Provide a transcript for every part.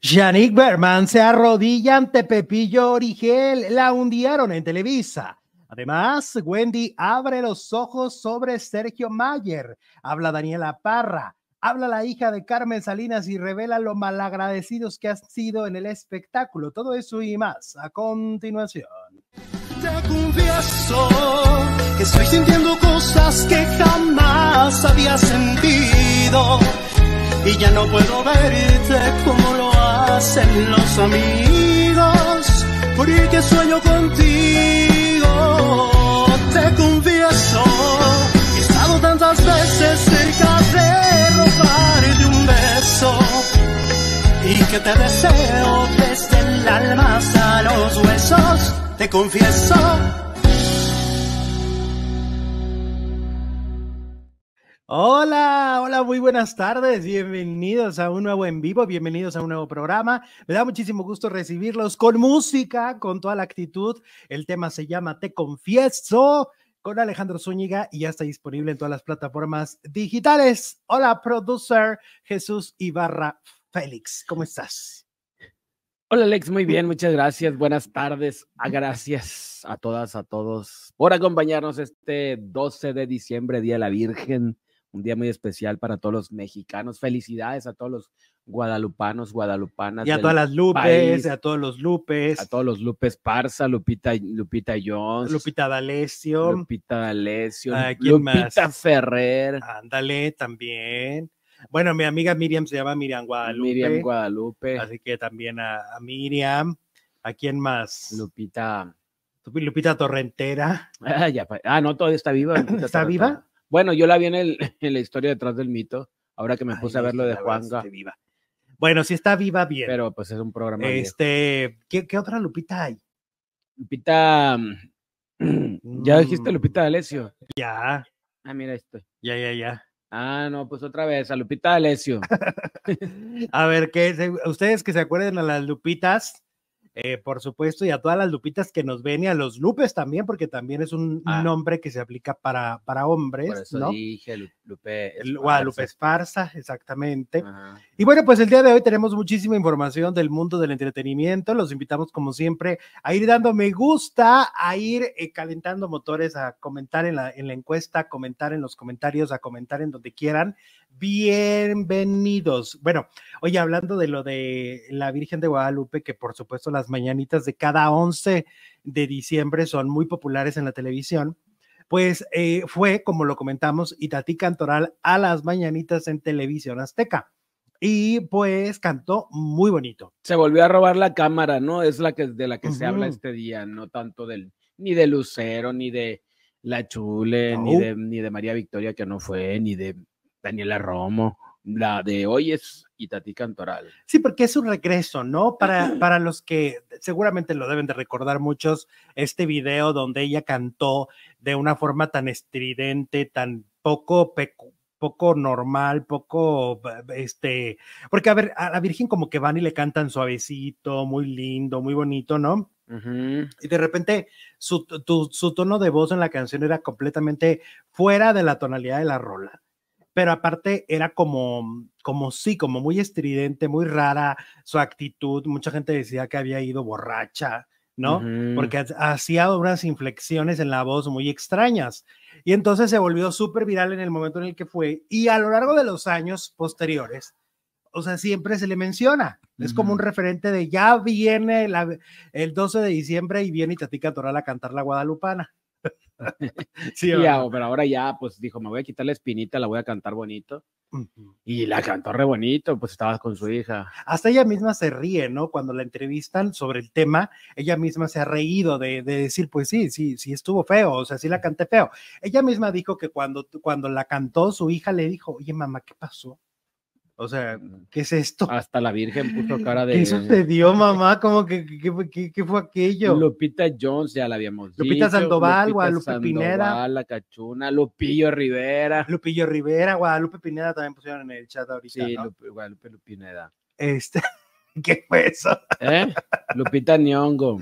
Yannick Berman se arrodilla ante Pepillo Origel, la hundieron en Televisa. Además, Wendy abre los ojos sobre Sergio Mayer, habla Daniela Parra, habla la hija de Carmen Salinas y revela lo malagradecidos que han sido en el espectáculo. Todo eso y más a continuación. Te confieso que estoy sintiendo cosas que jamás había sentido y ya no puedo verte como lo hacen los amigos, porque sueño contigo. Te confieso he estado tantas veces cerca de robarte un beso y que te deseo desde el alma hasta los huesos. Te confieso Hola, hola, muy buenas tardes, bienvenidos a un nuevo en vivo, bienvenidos a un nuevo programa. Me da muchísimo gusto recibirlos con música, con toda la actitud. El tema se llama Te Confieso con Alejandro Zúñiga y ya está disponible en todas las plataformas digitales. Hola, producer Jesús Ibarra Félix, ¿cómo estás? Hola Alex, muy bien, muchas gracias. Buenas tardes. A gracias a todas, a todos por acompañarnos este 12 de diciembre, Día de la Virgen un día muy especial para todos los mexicanos. Felicidades a todos los guadalupanos, guadalupanas. Y a todas las Lupes, a todos los Lupes. A todos los Lupes Parza, Lupita, Lupita Jones. Lupita D'Alessio. Lupita D'Alessio. Lupita Ferrer. Ándale, también. Bueno, mi amiga Miriam se llama Miriam Guadalupe. Miriam Guadalupe. Así que también a, Miriam. ¿A quién más? Lupita. Lupita Torrentera. Ah, ya, ah no, todavía está viva. ¿Está viva? Bueno, yo la vi en, el, en la historia detrás del mito, ahora que me puse a ver lo de Juanga. Viva. Bueno, si está viva, bien. Pero pues es un programa. Este, ¿qué, ¿qué, otra Lupita hay? Lupita. ¿Ya dijiste mm. Lupita Alessio? Ya. Ah, mira esto. Ya, ya, ya. Ah, no, pues otra vez, a Lupita Alessio. a ver, ¿qué, ustedes que se acuerden a las Lupitas, eh, por supuesto, y a todas las lupitas que nos ven y a los lupes también, porque también es un ah. nombre que se aplica para, para hombres. Por eso ¿no? dije Lupe Guadalupe Esparza, exactamente. Y bueno, pues el día de hoy tenemos muchísima información del mundo del entretenimiento. Los invitamos, como siempre, a ir dando me gusta, a ir eh, calentando motores, a comentar en la, en la encuesta, a comentar en los comentarios, a comentar en donde quieran bienvenidos. Bueno, oye, hablando de lo de la Virgen de Guadalupe, que por supuesto las mañanitas de cada 11 de diciembre son muy populares en la televisión, pues eh, fue, como lo comentamos, Itatí Cantoral a las mañanitas en televisión azteca. Y pues cantó muy bonito. Se volvió a robar la cámara, ¿no? Es la que de la que se habla este día, no tanto del ni de Lucero, ni de La Chule, ni, de, ni de María Victoria, que no fue, ni de Daniela Romo. La de hoy es Itatí Cantoral. Sí, porque es un regreso, ¿no? Para, para los que seguramente lo deben de recordar muchos, este video donde ella cantó de una forma tan estridente, tan poco poco normal, poco, este, porque a ver, a la Virgen como que van y le cantan suavecito, muy lindo, muy bonito, ¿no? Y de repente su, su tono de voz en la canción era completamente fuera de la tonalidad de la rola pero aparte era como, como sí, como muy estridente, muy rara su actitud. Mucha gente decía que había ido borracha, ¿no? Porque hacía unas inflexiones en la voz muy extrañas. Y entonces se volvió súper viral en el momento en el que fue. Y a lo largo de los años posteriores, o sea, siempre se le menciona. Es como un referente de ya viene el 12 de diciembre y viene Itatica Toral a cantar la Guadalupana. sí, pero ahora ya, pues dijo, me voy a quitar la espinita, la voy a cantar bonito. Y la cantó re bonito, pues estaba con su hija. Hasta ella misma se ríe, ¿no? Cuando la entrevistan sobre el tema, ella misma se ha reído de, decir, pues sí, sí, sí estuvo feo, o sea, sí la canté feo. Ella misma dijo que cuando, cuando la cantó, su hija le dijo, oye, mamá, ¿qué pasó? O sea, ¿qué es esto? Hasta la Virgen puso cara de. ¿Qué sucedió, mamá? ¿Cómo que qué, fue aquello? Lupita Jones, ya la habíamos Lupita dicho. Sandoval, Guadalupe Pineda. La Cachuna, Lupillo Rivera. Lupillo Rivera, Guadalupe Pineda también pusieron en el chat ahorita. Sí, Guadalupe Pineda. Este, ¿qué fue eso? ¿Eh? Lupita Nyong'o.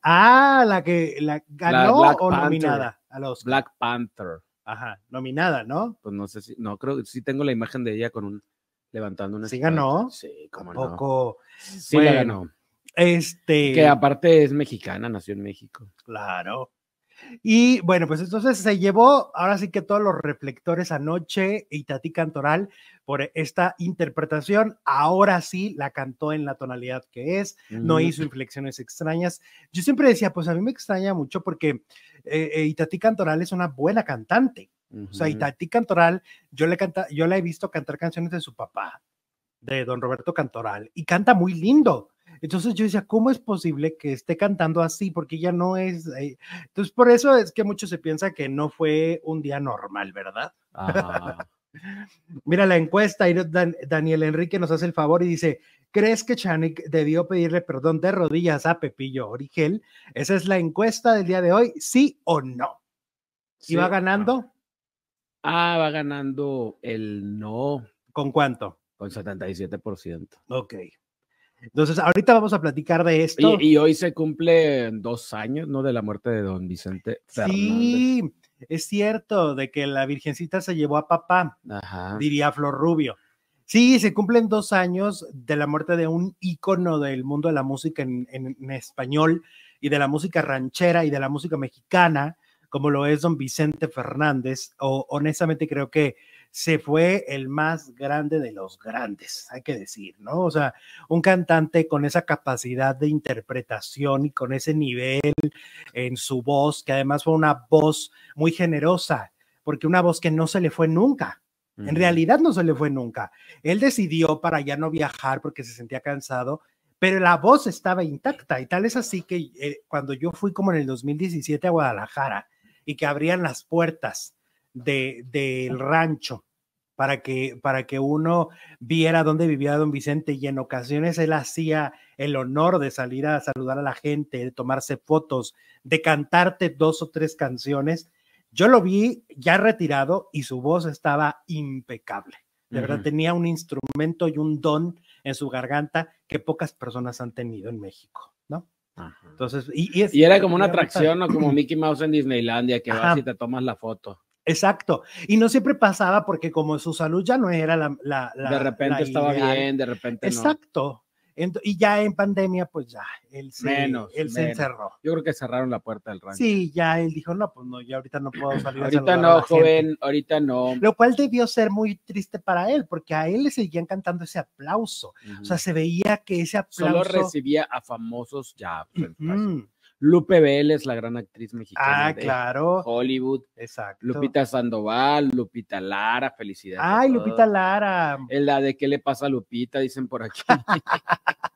Ah, la que la ganó o nominada a los Black Panther. Ajá, nominada, ¿no? Pues no sé si, no, creo que sí tengo la imagen de ella con un levantando una ¿Sí ganó? Sí, como poco, Sí la ganó. este, Que aparte es mexicana, nació en México. claro. Y bueno, pues entonces se llevó ahora sí que todos los reflectores anoche y Tati Cantoral por esta interpretación. Ahora sí la cantó en la tonalidad que es, no hizo inflexiones extrañas. Yo siempre decía, pues a mí me extraña mucho porque eh, eh, Itatí Cantoral es una buena cantante. O sea, Ujú. Itatí Cantoral, yo le canta, yo la he visto cantar canciones de su papá, de don Roberto Cantoral, y canta muy lindo. Entonces yo decía, ¿cómo es posible que esté cantando así? Porque ella no es. eh, Entonces, por eso es que mucho se piensa que no fue un día normal, ¿verdad? Mira la encuesta, y Dan- Daniel Enrique nos hace el favor y dice: ¿Crees que Chanik debió pedirle perdón de rodillas a Pepillo Origel? Esa es la encuesta del día de hoy, ¿sí o no? ¿Y Sí. va ganando? Ah, va ganando el no ¿Con cuánto? con 77%. Ok. Entonces, ahorita vamos a platicar de esto. Y, y hoy se cumplen dos años, ¿no? De la muerte de don Vicente Fernández. sí, es cierto, de que la Virgencita se llevó a papá, Ajá. diría Flor Rubio. Sí, se cumplen dos años de la muerte de un ícono del mundo de la música en, en- en español y de la música ranchera y de la música mexicana, como lo es don Vicente Fernández. O honestamente creo que se fue el más grande de los grandes, hay que decir, ¿no? O sea, un cantante con esa capacidad de interpretación y con ese nivel en su voz, que además fue una voz muy generosa, porque una voz que no se le fue nunca. En realidad no se le fue nunca. Él decidió para ya no viajar porque se sentía cansado, pero la voz estaba intacta y tal es así que eh, cuando yo fui como en el 2017 a Guadalajara y que abrían las puertas de, del rancho para que, para que uno viera dónde vivía don Vicente y en ocasiones él hacía el honor de salir a saludar a la gente, de tomarse fotos, de cantarte dos o tres canciones. Yo lo vi ya retirado y su voz estaba impecable. De verdad, tenía un instrumento y un don en su garganta que pocas personas han tenido en México. Ajá. Entonces, y, y es- Y era como una atracción, ¿no? Como Mickey Mouse en Disneylandia, que Ajá. vas y te tomas la foto. Exacto. Y no siempre pasaba porque como su salud ya no era la... la- la- de repente la estaba ideal. bien, de repente no. Exacto. Y ya en pandemia, pues ya, él se, Menos, él se encerró. Yo creo que cerraron la puerta del rancho. Sí, ya él dijo, no, pues no, ya ahorita no puedo salir. a ahorita a no, la gente". joven, ahorita no. Lo cual debió ser muy triste para él, porque a él le seguían cantando ese aplauso. O sea, se veía que ese Solo aplauso... recibía a famosos ya. pues, fácil. Lupe Vélez, la gran actriz mexicana Ah, de claro. Hollywood. Exacto. Lupita Sandoval, Lupita Lara, felicidades. Ay. Lupita Lara. Es la de qué le pasa a Lupita, dicen por aquí.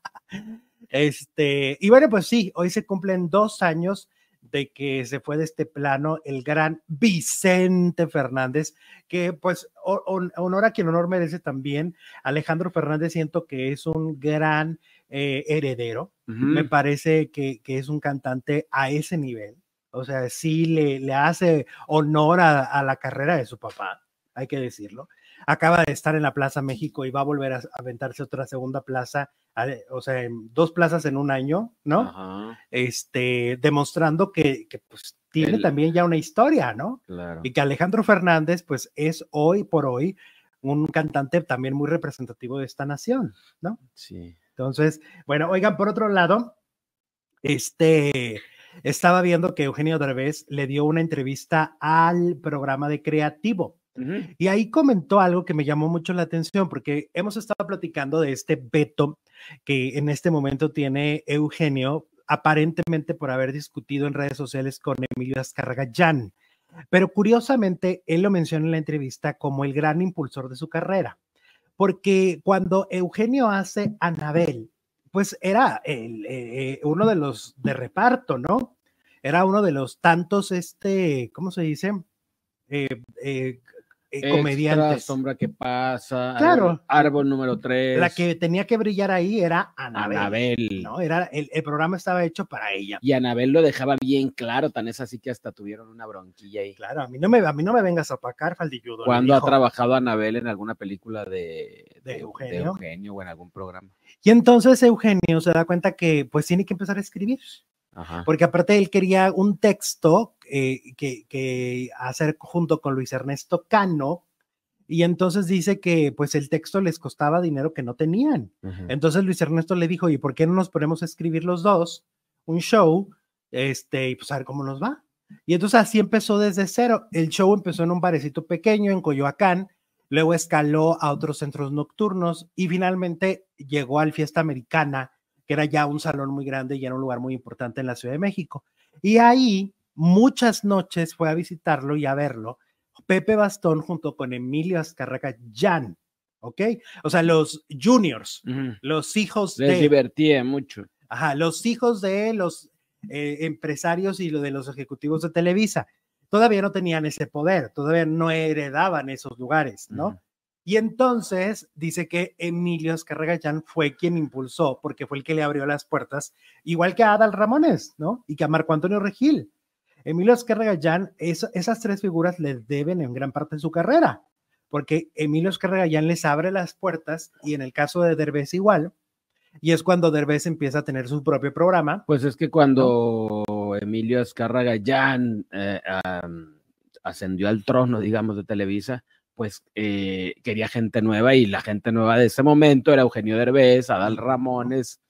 Este, y bueno, pues sí, hoy se cumplen dos años de que se fue de este plano el gran Vicente Fernández, que pues honor a quien honor merece también. Alejandro Fernández siento que es un gran eh, heredero. Me parece que, que es un cantante a ese nivel. O sea, sí le, le hace honor a, a la carrera de su papá, hay que decirlo. Acaba de estar en la Plaza México y va a volver a aventarse otra segunda plaza, a- o sea, dos plazas en un año, ¿no? Ajá, Este, demostrando que, que, pues tiene El- también ya una historia, ¿no? claro. Y que Alejandro Fernández, pues es hoy por hoy un cantante también muy representativo de esta nación, ¿no? Sí. Entonces, bueno, oigan, por otro lado, este, estaba viendo que Eugenio Derbez le dio una entrevista al programa de Creativo y ahí comentó algo que me llamó mucho la atención porque hemos estado platicando de este veto que en este momento tiene Eugenio aparentemente por haber discutido en redes sociales con Emilio Azcárraga Pero curiosamente, él lo menciona en la entrevista como el gran impulsor de su carrera porque cuando Eugenio hace Anabel, pues era el, eh, eh, uno de los de reparto, ¿no? Era uno de los tantos, este, ¿cómo se dice? Eh, eh, eh, comediantes. sombra que pasa. Claro. Árbol número 3. La que tenía que brillar ahí era Anabel, Anabel. ¿no? Era, el, el programa estaba hecho para ella. Y Anabel lo dejaba bien claro, tan es así que hasta tuvieron una bronquilla ahí. Claro, a mí no me, a mí no me vengas a opacar, faldilludo. ¿Cuándo ha trabajado Anabel en alguna película de, ¿De de- Eugenio? de Eugenio o en algún programa? Y entonces Eugenio se da cuenta que pues tiene que empezar a escribir. Ajá. porque aparte él quería un texto eh, que, que hacer junto con Luis Ernesto Cano Y entonces dice que pues el texto les costaba dinero que no tenían. Entonces Luis Ernesto le dijo, ¿y por qué no nos ponemos a escribir los dos un show? Este, y pues a ver cómo nos va. Y entonces así empezó desde cero. El show empezó en un barecito pequeño en Coyoacán, luego escaló a otros centros nocturnos y finalmente llegó al Fiesta Americana, que era ya un salón muy grande y era un lugar muy importante en la Ciudad de México. Y ahí muchas noches fue a visitarlo y a verlo Pepe Bastón junto con Emilio Azcárraga Jan, ¿ok? O sea, los juniors, los hijos Les de... divertía mucho. Ajá, los hijos de los eh, empresarios y lo de los ejecutivos de Televisa. Todavía no tenían ese poder, todavía no heredaban esos lugares, ¿no? Y entonces dice que Emilio Escarregallán fue quien impulsó, porque fue el que le abrió las puertas, igual que a Adal Ramones, ¿no? Y que a Marco Antonio Regil. Emilio Escarregallán, es- esas tres figuras le deben en gran parte de su carrera, porque Emilio Escarregallán les abre las puertas y en el caso de Derbez igual, y es cuando Derbez empieza a tener su propio programa. Pues es que cuando Emilio Azcárraga Jan eh, ascendió al trono, digamos, de Televisa, pues eh, quería gente nueva y la gente nueva de ese momento era Eugenio Derbez, Adal Ramones,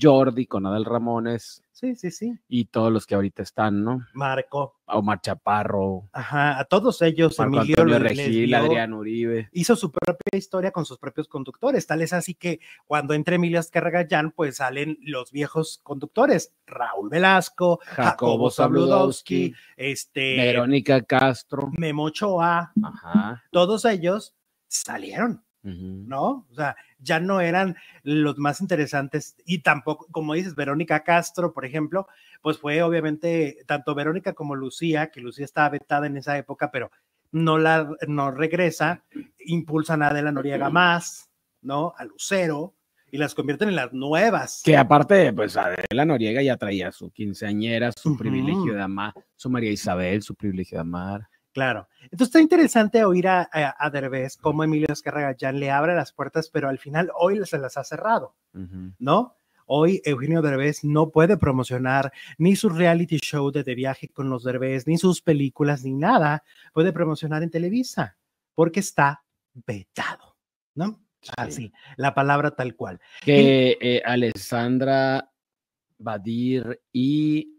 Jordi con Adal Ramones Sí, sí, sí. y todos los que ahorita están, ¿no? Marco, Omar Chaparro, ajá, a todos ellos, Marco Emilio Antonio Regil, dio- Adrián Uribe. hizo su propia historia con sus propios conductores. Tal es así que cuando entra Emilio Azcárraga pues salen los viejos conductores, Raúl Velasco, Jacobo Zabludowski, este, Verónica Castro. Memo Ochoa, Ajá. todos ellos salieron, ¿no? O sea, ya no eran los más interesantes y tampoco, como dices, Verónica Castro, por ejemplo, pues fue obviamente tanto Verónica como Lucía, que Lucía estaba vetada en esa época, pero no la no regresa, impulsan a Adela Noriega más, ¿no? A Lucero y las convierten en las nuevas. Que aparte, pues Adela Noriega ya traía su quinceañera, su privilegio de amar, su María Isabel, su privilegio de amar. Claro. Entonces está interesante oír a, a, a Derbez cómo Emilio Azcárraga ya le abre las puertas, pero al final hoy se las ha cerrado. ¿no? Hoy Eugenio Derbez no puede promocionar ni su reality show de, de viaje con los Derbez, ni sus películas, ni nada puede promocionar en Televisa, porque está vetado, ¿no? Así, la palabra tal cual. Que eh, Alessandra Badir y,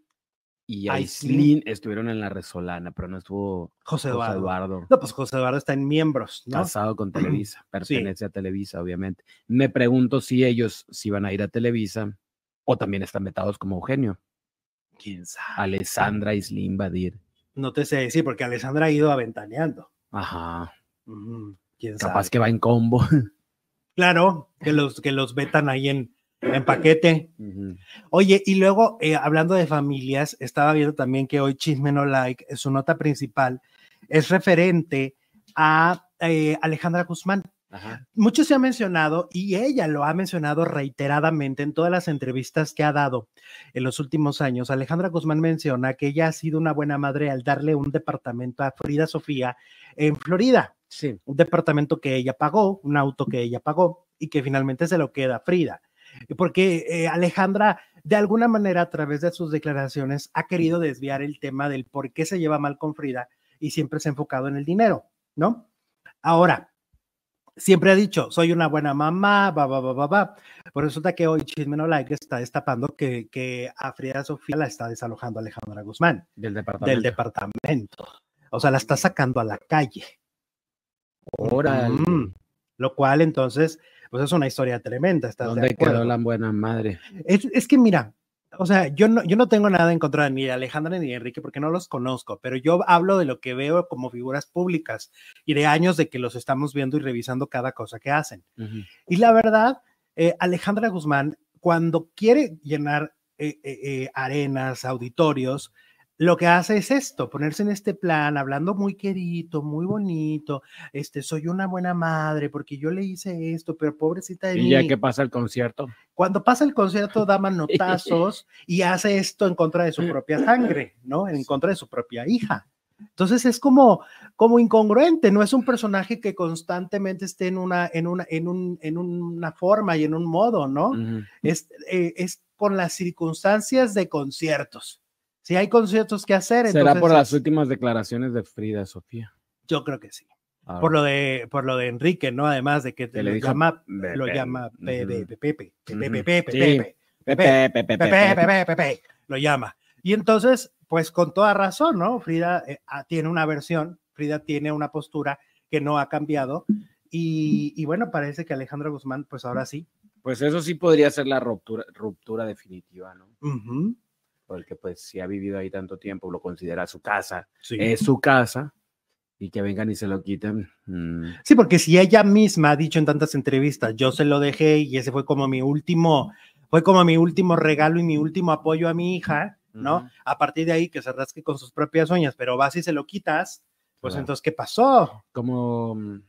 y. Aislinn estuvieron en la Resolana, pero no estuvo José José Eduardo. Eduardo. No, pues José Eduardo está en miembros, ¿no? casado con Televisa, pertenece a Televisa, obviamente. Me pregunto si ellos si van a ir a Televisa o también están metados como Eugenio. ¿Quién sabe? Alessandra Islin Badir. No te sé decir, porque Alessandra ha ido aventaneando. Ajá. ¿Quién Capaz sabe? que va en combo. Claro, que los, que los vetan ahí en, en paquete. Oye, y luego, eh, hablando de familias, estaba viendo también que hoy Chisme No Like, eh, su nota principal, es referente a eh, Alejandra Guzmán. Ajá. Mucho se ha mencionado y ella lo ha mencionado reiteradamente en todas las entrevistas que ha dado en los últimos años. Alejandra Guzmán menciona que ella ha sido una buena madre al darle un departamento a Frida Sofía en Florida Sí. un departamento que ella pagó, un auto que ella pagó y que finalmente se lo queda a Frida. Porque eh, Alejandra, de alguna manera, a través de sus declaraciones, ha querido desviar el tema del por qué se lleva mal con Frida y siempre se ha enfocado en el dinero, ¿no? Ahora, siempre ha dicho, soy una buena mamá, va, va, va, va, va. Pues resulta que hoy Chisme No Like está destapando que, que a Frida Sofía la está desalojando Alejandra Guzmán Del departamento. del departamento. O sea, la está sacando a la calle. Órale. Mm, Lo cual entonces, pues es una historia tremenda. ¿estás de ¿Dónde acuerdo? quedó la buena madre? Es, es que mira, o sea, yo no, yo no tengo nada en contra de ni de Alejandra ni de Enrique porque no los conozco, pero yo hablo de lo que veo como figuras públicas y de años de que los estamos viendo y revisando cada cosa que hacen. Y la verdad, eh, Alejandra Guzmán, cuando quiere llenar eh, eh, arenas, auditorios, lo que hace es esto, ponerse en este plan, hablando muy querido, muy bonito, este, soy una buena madre porque yo le hice esto, pero pobrecita de Y mí. ya que pasa el concierto. Cuando pasa el concierto da manotazos y hace esto en contra de su propia sangre, ¿no? En contra de su propia hija. Entonces es como, como incongruente, no es un personaje que constantemente esté en una, en una, en un, en una forma y en un modo, ¿no? Es, eh, es con las circunstancias de conciertos. Si hay conciertos que hacer, Será entonces por las es- últimas declaraciones de Frida Sofía. yo creo que sí. Por lo de por lo de Enrique, ¿no? Además de que lo dijo llama Pepe. lo llama Pepe. Pepe, Pepe, Pepe. Pepe. Pepe, lo llama. Y entonces, pues con toda razón, ¿no? Frida eh, ah, tiene una versión, Frida tiene una postura que no ha cambiado. Y, y bueno, parece que Alejandro Guzmán, pues ahora sí. Pues eso sí podría ser la ruptura, ruptura definitiva, ¿no? Ujú, Porque pues si ha vivido ahí tanto tiempo, lo considera su casa, sí. es su casa, y que vengan y se lo quiten. mm, Sí, porque si ella misma ha dicho en tantas entrevistas, yo se lo dejé y ese fue como mi último, fue como mi último regalo y mi último apoyo a mi hija, ¿no? A partir de ahí que se rasque con sus propias uñas, pero vas y se lo quitas, pues Claro. entonces, ¿qué pasó? Como mm,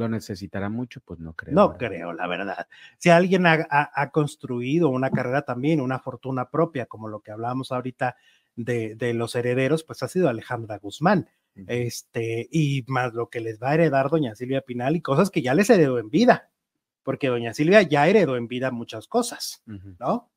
lo necesitará mucho, pues no creo. No ¿verdad? creo, la verdad. Si alguien ha, ha- ha construido una carrera también, una fortuna propia, como lo que hablábamos ahorita de, de los herederos, pues ha sido Alejandra Guzmán. Este, y más lo que les va a heredar doña Silvia Pinal y cosas que ya les heredó en vida, porque doña Silvia ya heredó en vida muchas cosas. ¿no?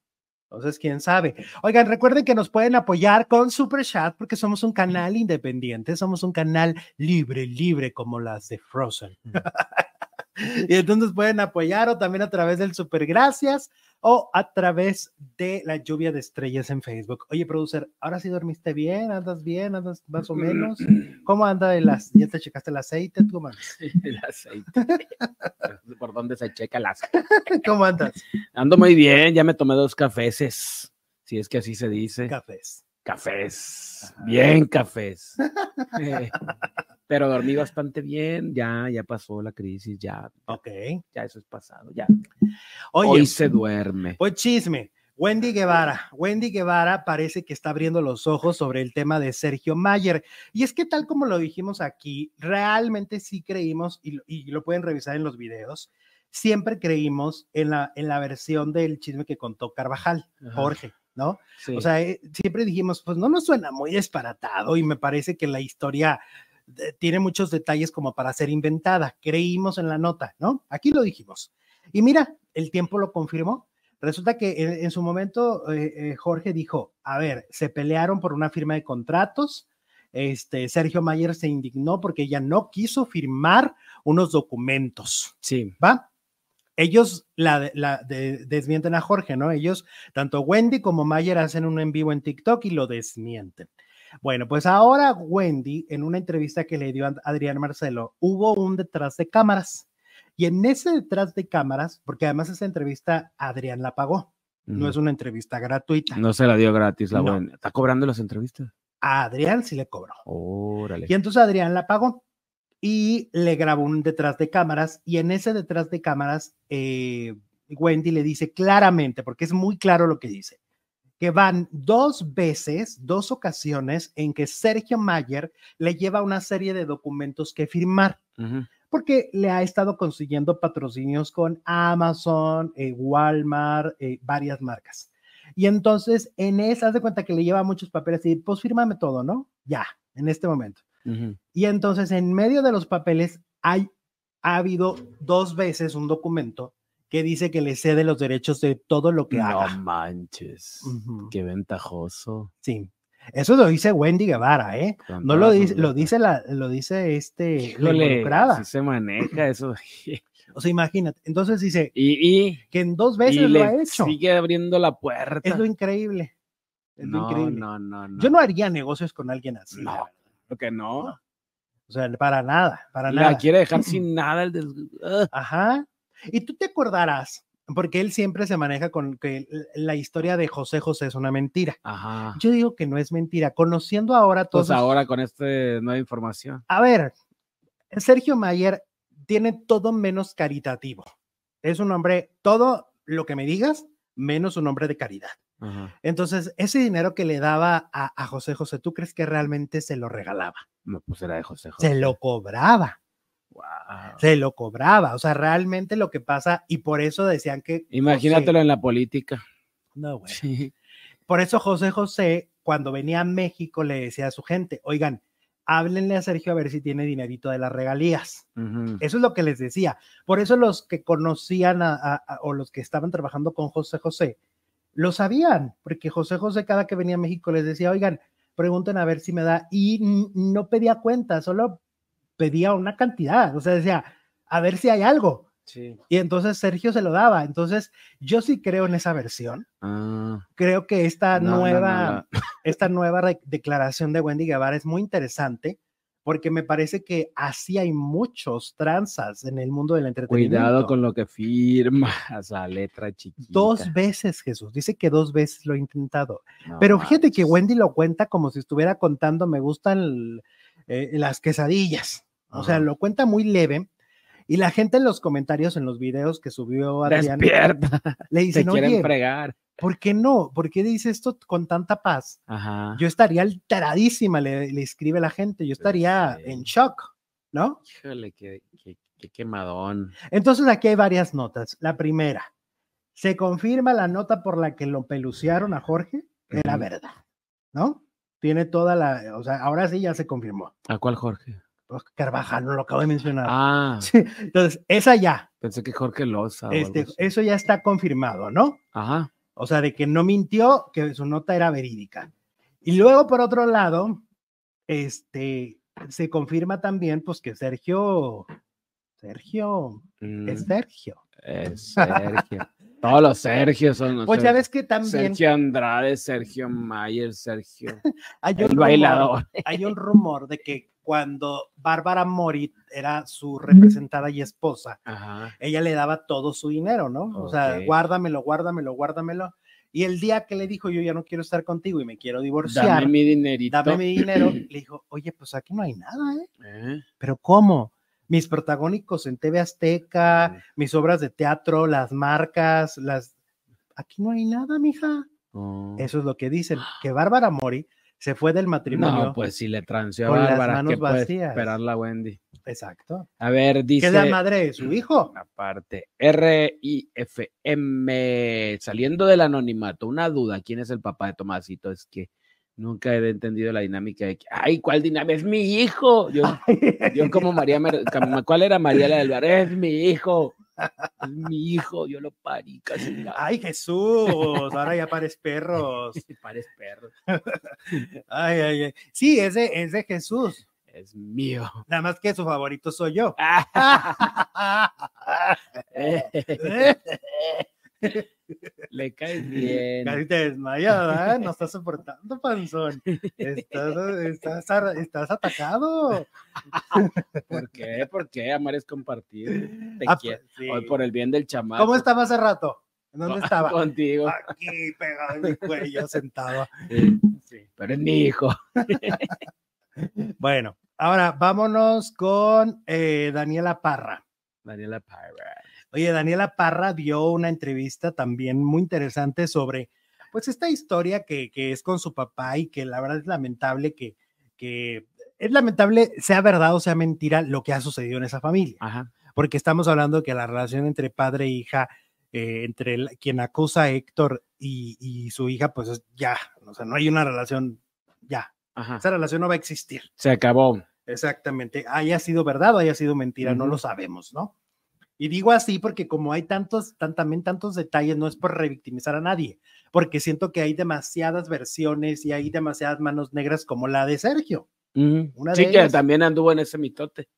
Entonces, quién sabe. Oigan, recuerden que nos pueden apoyar con Super Chat porque somos un canal independiente, somos un canal libre, libre como las de Frozen. y entonces pueden apoyar o también a través del Super Gracias o a través de la lluvia de estrellas en Facebook. Oye, producer, ¿ahora sí dormiste bien? ¿Andas bien? ¿Andas más o menos? ¿Cómo anda el ac- ¿Ya te checaste el aceite? ¿Cómo andas? El aceite. ¿Por dónde se checa el aceite? ¿Cómo andas? Ando muy bien, ya me tomé dos cafeses, si es que así se dice. Cafés. Cafés, bien cafés. Eh, Pero dormí bastante bien, ya, ya pasó la crisis, ya, Ok. ya eso es pasado, ya. Oye, Hoy se duerme. Pues chisme. Wendy Guevara. Wendy Guevara parece que está abriendo los ojos sobre el tema de Sergio Mayer. Y es que tal como lo dijimos aquí, realmente sí creímos, y, lo- y lo pueden revisar en los videos, siempre creímos en la, en la versión del chisme que contó Carvajal, Ajá. Jorge, ¿no? Sí. O sea, eh, siempre dijimos, pues no nos suena muy disparatado y me parece que la historia eh, tiene muchos detalles como para ser inventada. Creímos en la nota, ¿no? Aquí lo dijimos. Y mira, el tiempo lo confirmó. Resulta que en, en su momento eh, eh, Jorge dijo, a ver, se pelearon por una firma de contratos. Este, Sergio Mayer se indignó porque ella no quiso firmar unos documentos. sí. ¿va? Ellos la, la de- desmienten a Jorge, ¿no? Ellos, tanto Wendy como Mayer hacen un en vivo en TikTok y lo desmienten. Bueno, pues ahora Wendy, en una entrevista que le dio a Adrián Marcelo, hubo un detrás de cámaras. Y en ese detrás de cámaras, porque además esa entrevista Adrián la pagó, no es una entrevista gratuita. No se la dio gratis la No. buena. ¿Está cobrando las entrevistas? A Adrián sí le cobró. Órale. Y entonces Adrián la pagó y le grabó un detrás de cámaras y en ese detrás de cámaras eh, Wendy le dice claramente, porque es muy claro lo que dice, que van dos veces, dos ocasiones en que Sergio Mayer le lleva una serie de documentos que firmar, porque le ha estado consiguiendo patrocinios con Amazon, eh, Walmart, eh, varias marcas. Y entonces en esa, haz de cuenta que le lleva muchos papeles y pues fírmame todo, ¿no? Ya, en este momento. Y entonces en medio de los papeles hay, ha habido dos veces un documento que dice que le cede los derechos de todo lo que No haga. manches. Ujú, Qué ventajoso. Sí. Eso lo dice Wendy Guevara, ¿eh? No lo dice, lo dice la, lo dice este, la involucrada. se maneja eso. O sea, imagínate. Entonces dice y, y, que en dos y veces lo ha hecho. sigue abriendo la puerta. Es lo increíble. Es lo no, increíble. no, no, no. Yo no haría negocios con alguien así. No. Lo que no. O sea, para nada, para La nada. quiere dejar sin nada. El des-. Ajá. Y tú te acordarás, porque él siempre se maneja con que la historia de José José es una mentira. Ajá. Yo digo que no es mentira. Conociendo ahora todos. Pues ahora con esta nueva información. A ver, Sergio Mayer tiene todo menos caritativo. Es un hombre, todo lo que me digas, menos un hombre de caridad. Ajá. Entonces, ese dinero que le daba a, a José José, ¿tú crees que realmente se lo regalaba? No, pues era de José José. Se lo cobraba, se lo cobraba. O sea, realmente lo que pasa, y por eso decían que. Imagínatelo José- en la política. no, güey. Sí. Por eso José José, cuando venía a México, le decía a su gente, oigan, háblenle a Sergio a ver si tiene dinerito de las regalías. Eso es lo que les decía. Por eso los que conocían a- a- a- o los que estaban trabajando con José José, lo sabían, porque José José cada que venía a México les decía, oigan, pregunten a ver si me da, y no pedía cuenta, solo pedía una cantidad, o sea, decía, a ver si hay algo. Sí. Y entonces Sergio se lo daba. Entonces, yo sí creo en esa versión. Ah, Creo que esta No, no, no, nueva, esta nueva declaración de Wendy Guevara es muy interesante porque me parece que así hay muchos tranzas en el mundo del entretenimiento. cuidado con lo que firmas, la letra chiquita. Dos veces, Jesús. Dice que dos veces lo he intentado. No Pero fíjate que. Wendy lo cuenta como si estuviera contando, me gustan eh, las quesadillas. O sea, lo cuenta muy leve. Y la gente en los comentarios, en los videos que subió Adrián, Despierta, le te dicen, quieren oye, fregar. ¿Por qué no? ¿Por qué dice esto con tanta paz? Ajá. Yo estaría alteradísima, le, le escribe la gente, yo estaría sí. en shock, ¿no? Híjole, qué, qué- qué quemadón. Entonces aquí hay varias notas. La primera, se confirma la nota por la que lo pelucearon a Jorge, era verdad, ¿no? Tiene toda la, o sea, ahora sí ya se confirmó. ¿A cuál Jorge? Pues, Carvajal, no lo acabo de mencionar. Ah, Sí, entonces, esa ya, pensé que Jorge Loza. este, eso ya está confirmado, ¿no? Ajá. O sea, de que no mintió, que su nota era verídica. Y luego, por otro lado, este, se confirma también, pues, que Sergio, Sergio, Mm, es Sergio. es Sergio. Todos los Sergio son. o Pues ya ves que también Sergio Andrade, Sergio Mayer, Sergio. hay un, El rumor, bailador. hay un rumor de que cuando Bárbara Morit era su representada y esposa, Ajá. ella le daba todo su dinero, ¿no? O sea, guárdamelo, guárdamelo, guárdamelo. Y el día que le dijo, yo ya no quiero estar contigo y me quiero divorciar, Dame mi dinerito. dame mi dinero, le dijo, oye, pues aquí no hay nada, ¿eh? ¿Eh? Pero ¿cómo? Mis protagónicos en TV Azteca, mis obras de teatro, las marcas, las... Aquí no hay nada, mija. Oh. Eso es lo que dicen, que Bárbara Mori se fue del matrimonio. No, pues si le transeó a con las Bárbara, manos ¿qué puede esperar la Wendy? Exacto. A ver, dice. es la madre de su hijo. Aparte, RIFM, saliendo del anonimato, una duda, ¿quién es el papá de Tomasito? Es que nunca he entendido la dinámica de que, ay, ¿cuál dinámica? Es mi hijo. Yo, yo como María, Mer- ¿cuál era María la del bar? Es mi hijo, es mi hijo, yo lo parí casi. la- Ay, Jesús, ahora ya pares perros. Pares perro, Ay, ay, ay. Sí, es de, es de Jesús. es mío. Nada más que su favorito soy yo. Le caes bien. Casi te desmayas, ¿eh? No estás soportando, panzón. Estás, estás, ar- estás atacado. ¿Por qué? ¿Por qué? Amar es compartir. Te Ah, quiero. pues, sí. Hoy por el bien del chamaco. ¿Cómo estaba hace rato? ¿En ¿Dónde estaba? Contigo. Aquí, pegado en mi cuello, sentado. Sí, sí, pero es mi hijo. Bueno, ahora vámonos con eh, Daniela Parra. Daniela Parra. Oye, Daniela Parra dio una entrevista también muy interesante sobre, pues, esta historia que, que es con su papá y que la verdad es lamentable que, que es lamentable, sea verdad o sea mentira, lo que ha sucedido en esa familia. Ajá. Porque estamos hablando que la relación entre padre e hija, eh, entre el- quien acusa a Héctor y, y su hija, pues es ya, o sea, no hay una relación, ya, Ajá. esa relación no va a existir. Se acabó. Exactamente, haya sido verdad o haya sido mentira, no lo sabemos, ¿no? Y digo así porque como hay tantos, tan, también tantos detalles, no es por revictimizar a nadie, porque siento que hay demasiadas versiones y hay demasiadas manos negras como la de Sergio. Una sí, de que ellas. también anduvo en ese mitote.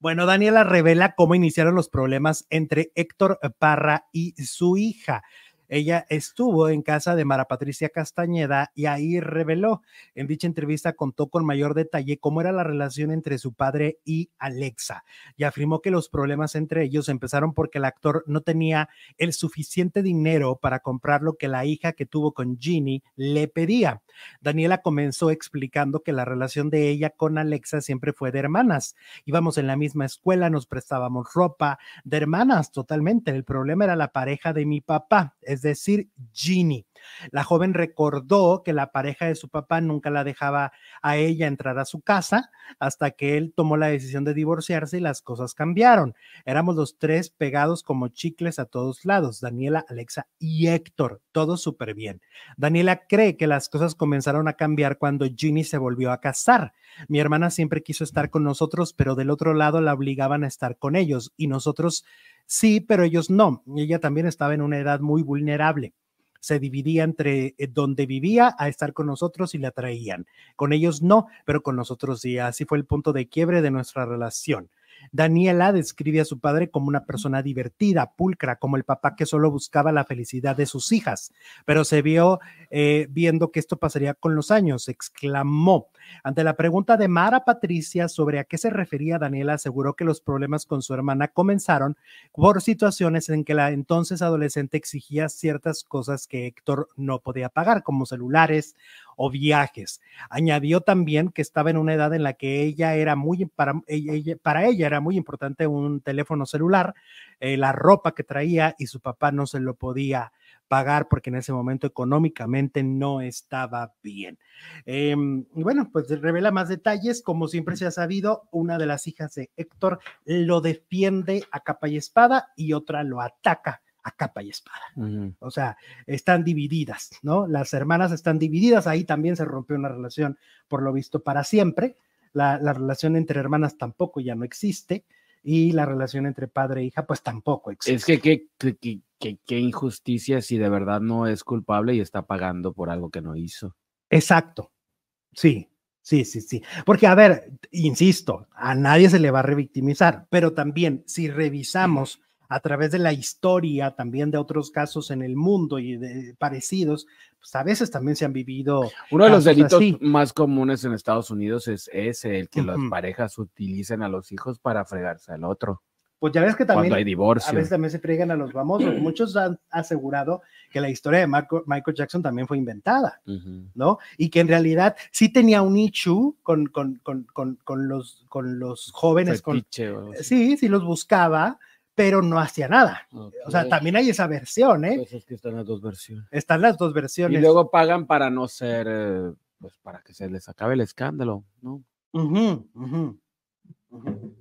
Bueno, Daniela revela cómo iniciaron los problemas entre Héctor Parra y su hija. Ella estuvo en casa de Mara Patricia Castañeda y ahí reveló. En dicha entrevista contó con mayor detalle cómo era la relación entre su padre y Alexa y afirmó que los problemas entre ellos empezaron porque el actor no tenía el suficiente dinero para comprar lo que la hija que tuvo con Ginny le pedía. Daniela comenzó explicando que la relación de ella con Alexa siempre fue de hermanas íbamos en la misma escuela, nos prestábamos ropa de hermanas totalmente. El problema era la pareja de mi papá, decir, Ginny. La joven recordó que la pareja de su papá nunca la dejaba a ella entrar a su casa hasta que él tomó la decisión de divorciarse y las cosas cambiaron. Éramos los tres pegados como chicles a todos lados, Daniela, Alexa y Héctor, todo súper bien. Daniela cree que las cosas comenzaron a cambiar cuando Ginny se volvió a casar. Mi hermana siempre quiso estar con nosotros, pero del otro lado la obligaban a estar con ellos y nosotros sí, pero ellos no. Ella también estaba en una edad muy vulnerable. Se dividía entre eh, donde vivía a estar con nosotros y la traían. Con ellos no, pero con nosotros sí. Así fue el punto de quiebre de nuestra relación. Daniela describe a su padre como una persona divertida, pulcra, como el papá que solo buscaba la felicidad de sus hijas, pero se vio eh, viendo que esto pasaría con los años, exclamó. Ante la pregunta de Mara Patricia sobre a qué se refería, Daniela aseguró que los problemas con su hermana comenzaron por situaciones en que la entonces adolescente exigía ciertas cosas que Héctor no podía pagar, como celulares o viajes. Añadió también que estaba en una edad en la que ella era muy, para ella, para ella era muy importante un teléfono celular, eh, la ropa que traía y su papá no se lo podía pagar porque en ese momento económicamente no estaba bien. Eh, bueno, pues revela más detalles. Como siempre se ha sabido, una de las hijas de Héctor lo defiende a capa y espada y otra lo ataca a capa y espada. Uh -huh. O sea, están divididas, ¿no? Las hermanas están divididas, ahí también se rompió una relación, por lo visto, para siempre. La, la relación entre hermanas tampoco ya no existe y la relación entre padre e hija, pues tampoco existe. Es que qué que, que, que, que, injusticia si de verdad no es culpable y está pagando por algo que no hizo. Exacto. Sí, sí, sí, sí. Porque, a ver, insisto, a nadie se le va a revictimizar, pero también si revisamos a través de la historia también de otros casos en el mundo y de parecidos, pues a veces también se han vivido. Uno de los delitos así. más comunes en Estados Unidos es ese, el que uh -huh. las parejas utilicen a los hijos para fregarse al otro. Pues ya ves que también Cuando hay divorcio. a veces también se fregan a los famosos. Muchos han asegurado que la historia de Marco, Michael Jackson también fue inventada, uh -huh. ¿no? Y que en realidad sí tenía un issue con, con, con, con los, con los jóvenes. Fetiche, con, sí, sí los buscaba, pero no hacía nada. Okay. O sea, también hay esa versión, ¿eh? Pues es que están las dos versiones. Están las dos versiones. Y luego pagan para no ser, eh, pues para que se les acabe el escándalo, ¿no? Uh -huh, uh -huh, uh -huh.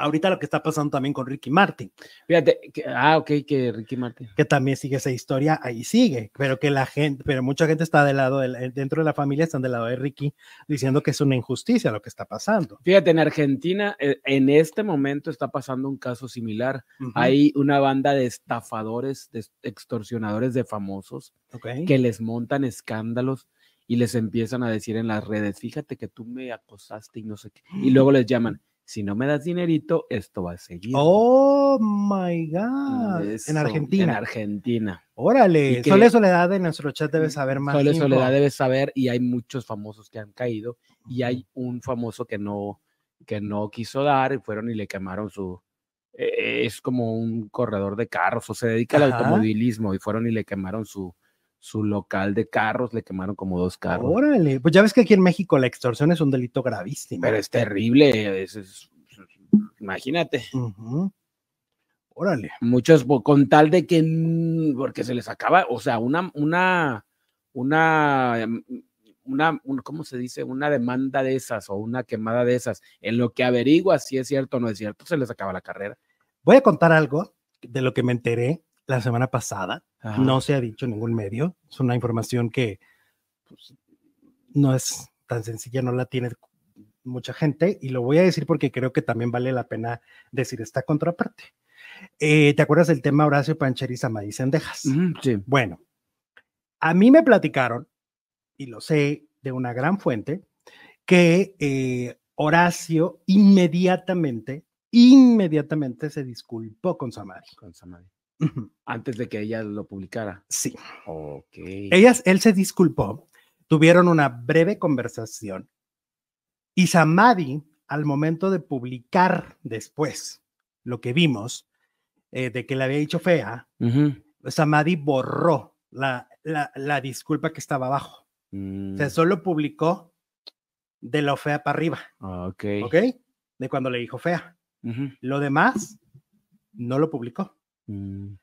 Ahorita lo que está pasando también con Ricky Martin. Fíjate, que, ah, ok, que Ricky Martin. Que también sigue esa historia, ahí sigue, pero que la gente, pero mucha gente está del lado, de, dentro de la familia están del lado de Ricky, diciendo que es una injusticia lo que está pasando. Fíjate, en Argentina, eh, en este momento está pasando un caso similar. Uh -huh. Hay una banda de estafadores, de extorsionadores de famosos, okay. que les montan escándalos y les empiezan a decir en las redes, fíjate que tú me acosaste y no sé qué, y luego les llaman si no me das dinerito, esto va a seguir. Oh my God. Eso, en Argentina. En Argentina. Órale. Sole Soledad de nuestro chat debe saber más. Sole Soledad debe saber y hay muchos famosos que han caído y hay un famoso que no, que no quiso dar y fueron y le quemaron su. Eh, es como un corredor de carros o se dedica Ajá. al automovilismo y fueron y le quemaron su, su local de carros, le quemaron como dos carros. Órale, pues ya ves que aquí en México la extorsión es un delito gravísimo. Pero es terrible, es, es, imagínate. Uh -huh. Órale. Muchos con tal de que, porque se les acaba, o sea, una, una, una, una, una, ¿cómo se dice? Una demanda de esas o una quemada de esas, en lo que averigua si es cierto o no es cierto, se les acaba la carrera. Voy a contar algo de lo que me enteré la semana pasada. Ajá. No se ha dicho en ningún medio. Es una información que pues, no es tan sencilla, no la tiene mucha gente. Y lo voy a decir porque creo que también vale la pena decir esta contraparte. Eh, ¿Te acuerdas del tema Horacio Pancher y Samadí Sendejas? Sí. Bueno, a mí me platicaron, y lo sé de una gran fuente, que eh, Horacio inmediatamente, inmediatamente se disculpó con Samadhi. Con Samadhi. Antes de que ella lo publicara. Sí. Ok. Ellas, él se disculpó, tuvieron una breve conversación y Samadhi, al momento de publicar después lo que vimos, eh, de que le había dicho fea, uh -huh. Samadhi borró la, la, la, disculpa que estaba abajo. Mm. O sea, solo publicó de lo fea para arriba. Ok. Ok. De cuando le dijo fea. Uh -huh. Lo demás, no lo publicó. Mm.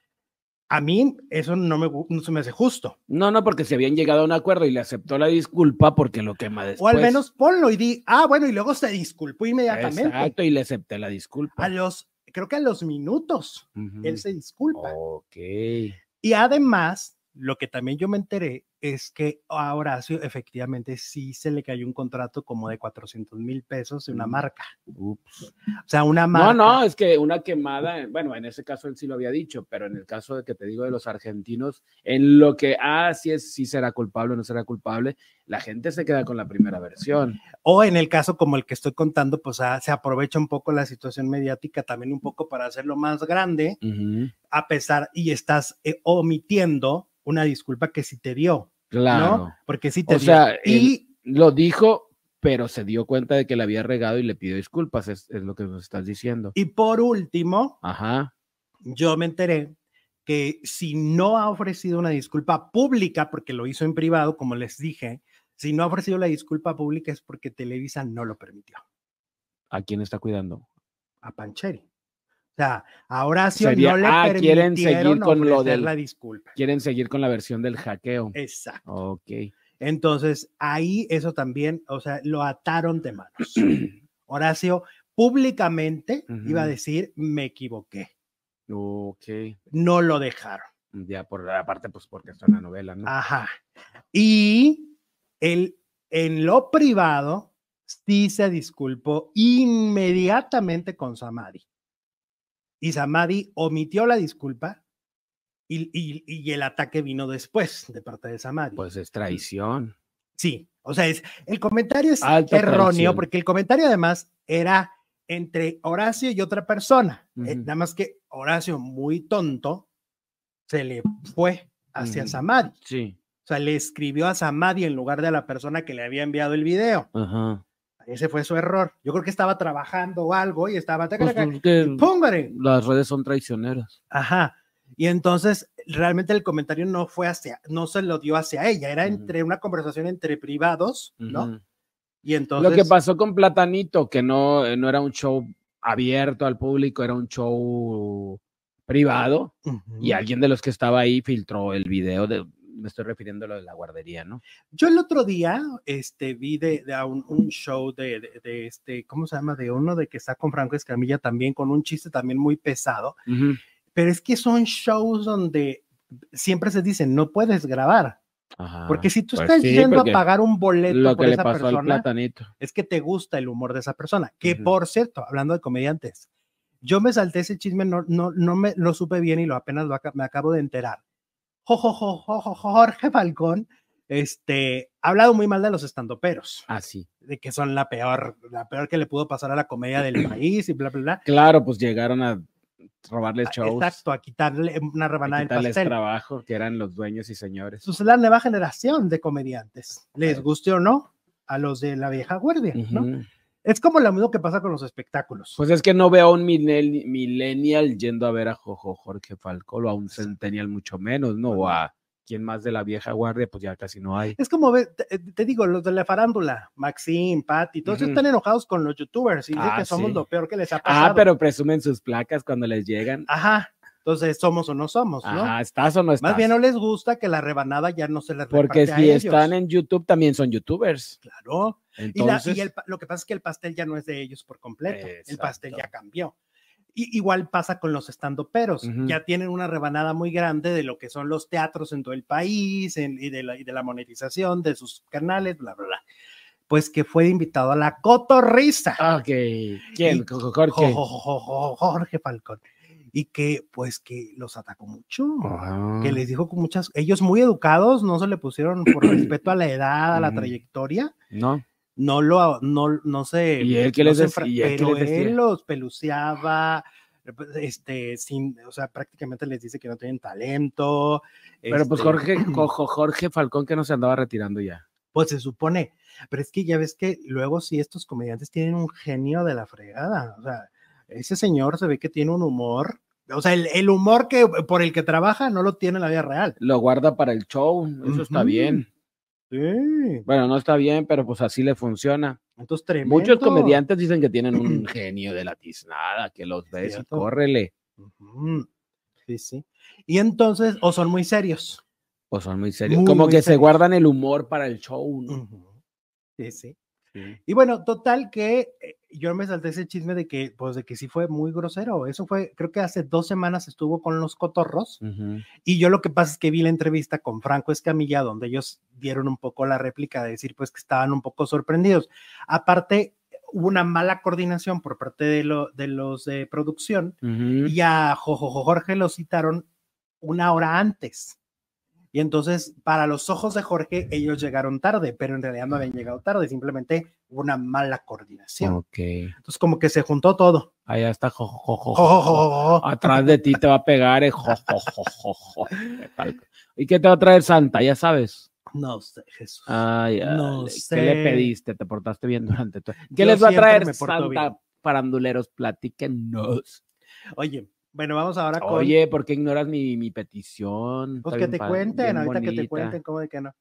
A mí eso no, me, no se me hace justo. No, no, porque se habían llegado a un acuerdo y le aceptó la disculpa porque lo quema después. O al menos ponlo y di, ah, bueno, y luego se disculpó inmediatamente. Exacto, y le acepté la disculpa. A los, creo que a los minutos, uh -huh. él se disculpa. Ok. Y además, lo que también yo me enteré es que a Horacio efectivamente sí se le cayó un contrato como de 400 mil pesos de una Mm. marca. Ups. O sea, una marca. No, no, es que una quemada, bueno, en ese caso él sí lo había dicho, pero en el caso de que te digo de los argentinos, en lo que, ah, sí, es, sí será culpable o no será culpable, la gente se queda con la primera versión. O en el caso como el que estoy contando, pues ah, se aprovecha un poco la situación mediática también un poco para hacerlo más grande, a pesar y estás eh, omitiendo una disculpa que sí te dio, Claro. ¿no? Porque sí te O dio. sea, y Lo dijo, pero se dio cuenta de que le había regado y le pidió disculpas, es, es lo que nos estás diciendo. y por último, Ajá. yo me enteré que si no ha ofrecido una disculpa pública, porque lo hizo en privado, como les dije, si no ha ofrecido la disculpa pública es porque Televisa no lo permitió ¿A quién está cuidando? a Pancheri. O sea, a Horacio Sería- no le ah, quieren seguir con lo ofrecer del- la disculpa. Quieren seguir con la versión del hackeo. Exacto. Ok. Entonces, ahí eso también, o sea, lo ataron de manos. Horacio públicamente iba a decir, me equivoqué, Ok. no lo dejaron. Ya por aparte, pues porque está en la novela, ¿no? Ajá. Y él, en lo privado, sí se disculpó inmediatamente con Samadhi. Y Samadhi omitió la disculpa y, y- y el ataque vino después de parte de Samadhi. Pues es traición. Sí, o sea, es, el comentario es Alta erróneo traición. porque el comentario además era entre Horacio y otra persona. Eh, nada más que Horacio, muy tonto, se le fue hacia Ujú. Samadhi. Sí. O sea, le escribió a Samadhi en lugar de a la persona que le había enviado el video. Ajá. Ese fue su error. Yo creo que estaba trabajando o algo y estaba. Pues, es que ¡Póngale! las redes son traicioneras. Ajá. Y entonces, realmente el comentario no fue hacia, no se lo dio hacia ella, era entre una conversación entre privados, ¿no? Y entonces. Lo que pasó con Platanito, que no, eh, no era un show abierto al público, era un show privado, y alguien de los que estaba ahí filtró el video de, me estoy refiriendo a lo de la guardería, ¿no? Yo el otro día este, vi de, de un, un show de, de- de este, ¿cómo se llama? De uno de que está con Franco Escamilla también, con un chiste también muy pesado, Ujú. pero es que son shows donde siempre se dice, no puedes grabar, Ajá. porque si tú Pues estás sí, yendo a pagar un boleto lo por que le esa pasó al persona, Platanito. es que te gusta el humor de esa persona, que Ujú. por cierto, hablando de comediantes, yo me salté ese chisme, no, no, no me lo supe bien y lo apenas lo me acabo de enterar. Jorge Falcón, este, ha hablado muy mal de los estandoperos, Ah, sí. de que son la peor, la peor que le pudo pasar a la comedia del país y bla, bla, bla. Claro, pues llegaron a robarles shows, Exacto, a quitarle una rebanada del quitarles pastel. trabajo, que eran los dueños y señores. Pues es la nueva generación de comediantes, les guste o no, a los de la vieja guardia, ¿no? Es como lo mismo que pasa con los espectáculos. Pues es que no veo a un millenni- millennial yendo a ver a Jojo Jorge Falcón o a un centennial mucho menos, ¿no? O a quien más de la vieja guardia, pues ya casi no hay. Es como, te, te digo, los de la farándula, Maxim, Patty, todos están enojados con los youtubers y dicen Ah, que somos sí. lo peor que les ha pasado. Ah, pero presumen sus placas cuando les llegan. Ajá, entonces somos o no somos, ¿no? Ajá, ¿estás o no estás? Más bien no les gusta que la rebanada ya no se les Porque reparte a si ellos. están en YouTube también son youtubers. Claro. Y, la- Entonces, y el lo que pasa es que el pastel ya no es de ellos por completo. El pastel ya Exacto. cambió. Y, igual pasa con los estandoperos. Ujú. Ya tienen una rebanada muy grande de lo que son los teatros en todo el país en- y, de la, y de la monetización de sus canales, bla, bla, bla. Pues que fue invitado a la cotorrisa. ok. ¿Quién? Jorge. Jo- jo- jo- jo- Jorge Falcón. Y que, pues, que los atacó mucho. Ajá. Que les dijo con muchas. Ellos muy educados, no se le pusieron por respeto a la edad, a la trayectoria. No. No lo, no, no se. ¿Y él qué no les se dec- enfra- y él pero les decía? él los peluceaba. Este, sin, o sea, prácticamente les dice que no tienen talento. Pero pues este, Jorge, Jorge Falcón que no se andaba retirando ya. Pues se supone, pero es que ya ves que luego sí estos comediantes tienen un genio de la fregada, o sea, ese señor se ve que tiene un humor, o sea, el, el humor que por el que trabaja no lo tiene en la vida real. Lo guarda para el show. Eso está bien. Sí, Bueno, no está bien, pero pues así le funciona. entonces tremendo. Muchos comediantes dicen que tienen un genio de la tiznada, que los ves y córrele. Sí, sí. Y entonces, o son muy serios. O son muy serios. Muy, Como muy que se guardan el humor para el show. ¿no? Sí. Sí. Y bueno, total que eh, yo me salté ese chisme de que, pues, de que sí fue muy grosero. Eso fue, creo que hace dos semanas estuvo con los cotorros. Y yo lo que pasa es que vi la entrevista con Franco Escamilla, donde ellos dieron un poco la réplica de decir, pues, que estaban un poco sorprendidos. Aparte, hubo una mala coordinación por parte de, lo, de los de producción Ujú. y a Jojo Jorge lo citaron una hora antes. Y entonces, para los ojos de Jorge, ellos llegaron tarde, pero en realidad no habían llegado tarde, simplemente hubo una mala coordinación. Ok. Entonces, como que se juntó todo. Allá está. jo, jo, jo. Atrás de ti te va a pegar. eh. ¿Y qué te va a traer Santa? Ya sabes. No sé, Jesús. Ay, No Ale, ¿Qué le sé. pediste? ¿Te portaste bien durante todo? Yo ¿Qué les va a traer Santa? bien. Paranduleros, platíquenos. Oye, bueno, vamos ahora con. Oye, ¿por qué ignoras mi, mi petición? pues Está que te cuenten, ahorita que te cuenten, ¿cómo de que no?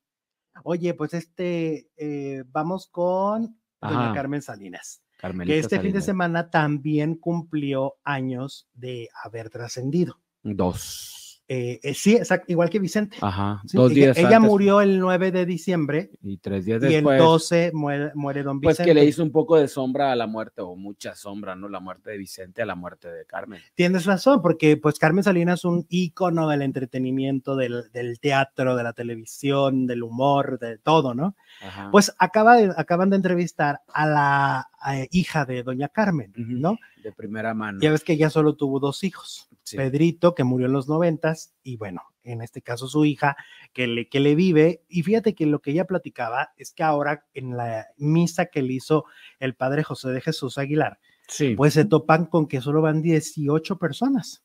Oye, pues este, eh, vamos con doña Ajá. Carmen Salinas. Carmelita que este fin de semana también cumplió años de haber trascendido. Dos. Eh, eh, sí, exacto, igual que Vicente. Ajá. Sí, dos ella, días ella antes. murió el 9 de diciembre Y tres días y después. el 12 muere, muere don Pues Vicente. que le hizo un poco de sombra a la muerte, o mucha sombra, ¿no? La muerte de Vicente a la muerte de Carmen. Tienes razón, porque pues Carmen Salinas es un ícono del entretenimiento, del, del teatro, de la televisión, del humor, de todo, ¿no? Ajá. Pues acaba de, acaban de entrevistar a la eh, hija de doña Carmen. ¿no? de primera mano. Ya ves que ella solo tuvo dos hijos. Sí. Pedrito, que murió en los noventas, y bueno, en este caso su hija, que le, que le vive. Y fíjate que lo que ella platicaba es que ahora en la misa que le hizo el padre José de Jesús Aguilar, Sí. pues se topan con que solo van 18 personas.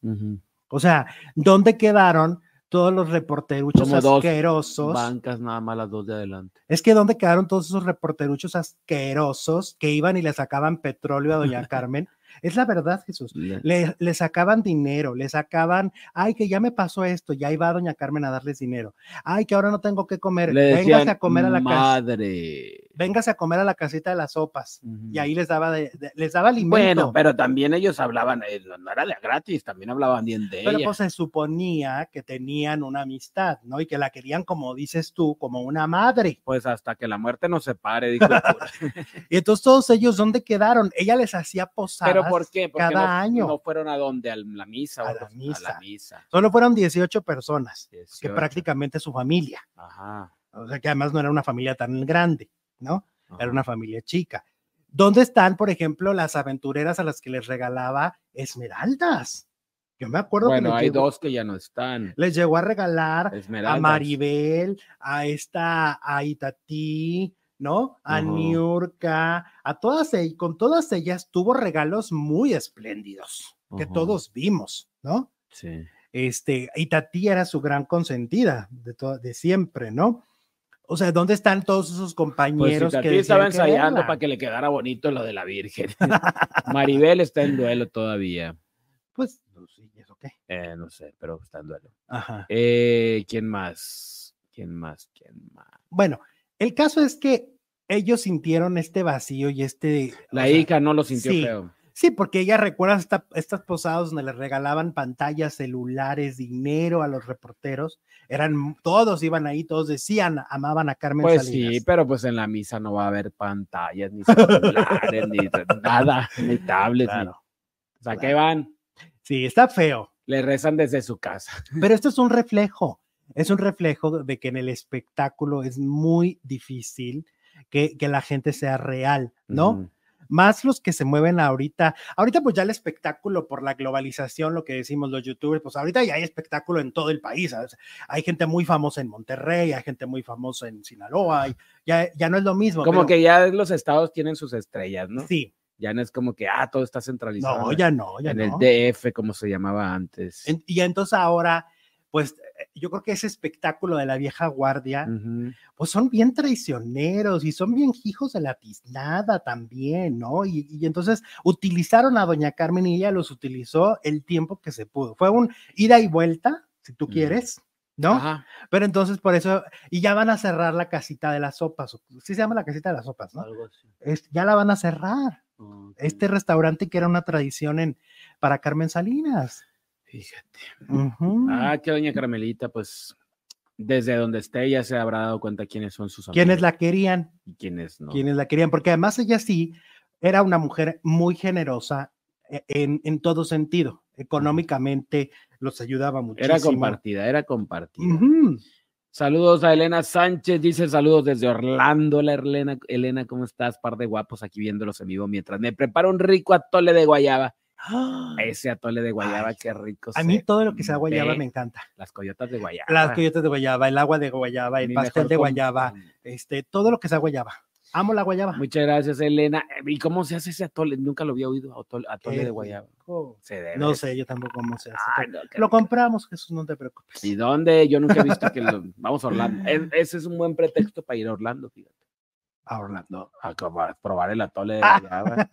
O sea, ¿dónde quedaron todos los reporteruchos Como dos asquerosos? Bancas nada más las dos de adelante. Es que ¿dónde quedaron todos esos reporteruchos asquerosos que iban y le sacaban petróleo a doña Carmen? Es la verdad, Jesús. Le- Le, le sacaban dinero, le sacaban, ay, que ya me pasó esto, ya iba doña Carmen a darles dinero. Ay, que ahora no tengo que comer, Le véngase decían, a comer a la casa, madre. véngase a comer a la casita de las sopas. Y ahí les daba, de- de- les daba alimento. Bueno, pero también ellos hablaban, eh, no era de gratis, también hablaban bien de Pero ella. pues se suponía que tenían una amistad, ¿no? Y que la querían, como dices tú, como una madre. Pues hasta que la muerte nos separe, dijo. Y entonces todos ellos, ¿dónde quedaron? Ella les hacía posadas. Pero ¿por qué? Porque cada no, año. no fueron a dónde, a la misa. A o la los- misa. misa. Solo fueron 18 personas, que 18. prácticamente su familia. Ajá. O sea, que además no era una familia tan grande, ¿no? ajá. Era una familia chica. ¿Dónde están, por ejemplo, las aventureras a las que les regalaba esmeraldas? Yo me acuerdo que Bueno, hay dos que ya no están. les llegó a regalar a. Maribel, a esta, a Itatí, ¿no? A. Niurka, a todas ellas, con todas ellas tuvo regalos muy espléndidos que todos vimos, ¿no? Sí. Este, Itatí era su gran consentida de, de siempre, ¿no? O sea, ¿dónde están todos esos Pues compañeros si que Tati estaba que ensayando para que le quedara bonito lo de la Virgen. Maribel está en duelo todavía. Pues, no sé, ¿y eso qué? Eh, no sé, pero está en duelo. Ajá. Eh, ¿Quién más? ¿Quién más? ¿Quién más? Bueno, el caso es que ellos sintieron este vacío y este... La sea, hija no lo sintió sí. feo. Sí, porque ella recuerda esta- estas posadas donde les regalaban pantallas, celulares, dinero a los reporteros. Eran, todos iban ahí, todos decían, amaban a Carmen Pues Salinas. sí, pero pues en la misa no va a haber pantallas, ni celulares, ni nada, ni tablets, ni- Claro. O sea, claro. ¿qué van? Sí, está feo. Le rezan desde su casa. Pero esto es un reflejo, es un reflejo de que en el espectáculo es muy difícil que, que la gente sea real, ¿no? Más los que se mueven ahorita. Ahorita pues ya el espectáculo por la globalización, lo que decimos los youtubers, pues ahorita ya hay espectáculo en todo el país. ¿sabes? Hay gente muy famosa en Monterrey, hay gente muy famosa en Sinaloa, y ya, ya no es lo mismo. Como pero que ya los estados tienen sus estrellas, ¿no? Sí, Ya no es como que, ah, todo está centralizado. no, ya no, ya en no. el DF, como se llamaba antes. En- y entonces ahora, pues yo creo que ese espectáculo de la vieja guardia, pues son bien traicioneros y son bien hijos de la tiznada también, ¿no? Y, y entonces utilizaron a doña Carmen y ella los utilizó el tiempo que se pudo. Fue un ida y vuelta, si tú quieres, ¿no? Ajá. Pero entonces por eso, y ya van a cerrar la casita de las sopas, sí se llama la casita de las sopas, ¿no? Algo así. Es- ya la van a cerrar. Este restaurante que era una tradición en, para Carmen Salinas. Fíjate. Ah, que doña Carmelita, pues Desde donde esté ya se habrá dado cuenta quiénes son sus amigos. Quienes la querían, y quiénes no. quienes la querían, porque además ella sí era una mujer muy generosa eh, en, en todo sentido. Económicamente los ayudaba muchísimo. Era compartida, era compartida. Saludos a Elena Sánchez, dice saludos desde Orlando. Hola Elena, Elena, ¿cómo estás? Par de guapos aquí viéndolos en vivo mientras me preparo un rico atole de guayaba. Ese atole de guayaba, Ay, qué rico. A mí todo lo que sea guayaba me encanta. Las coyotas de guayaba. Las coyotes de guayaba, el agua de guayaba, el Mi pastel de guayaba, este, todo lo que sea guayaba. Amo la guayaba. Muchas gracias, Elena. ¿Y cómo se hace ese atole? Nunca lo había oído, atole, de guayaba. rico. Se debe. No sé, yo tampoco cómo se hace. No, Lo compramos, Jesús, no te preocupes. ¿Y dónde? Yo nunca he visto que lo... Vamos a Orlando. Es- ese es un buen pretexto para ir a Orlando, fíjate. A Orlando. A probar, probar el atole de guayaba.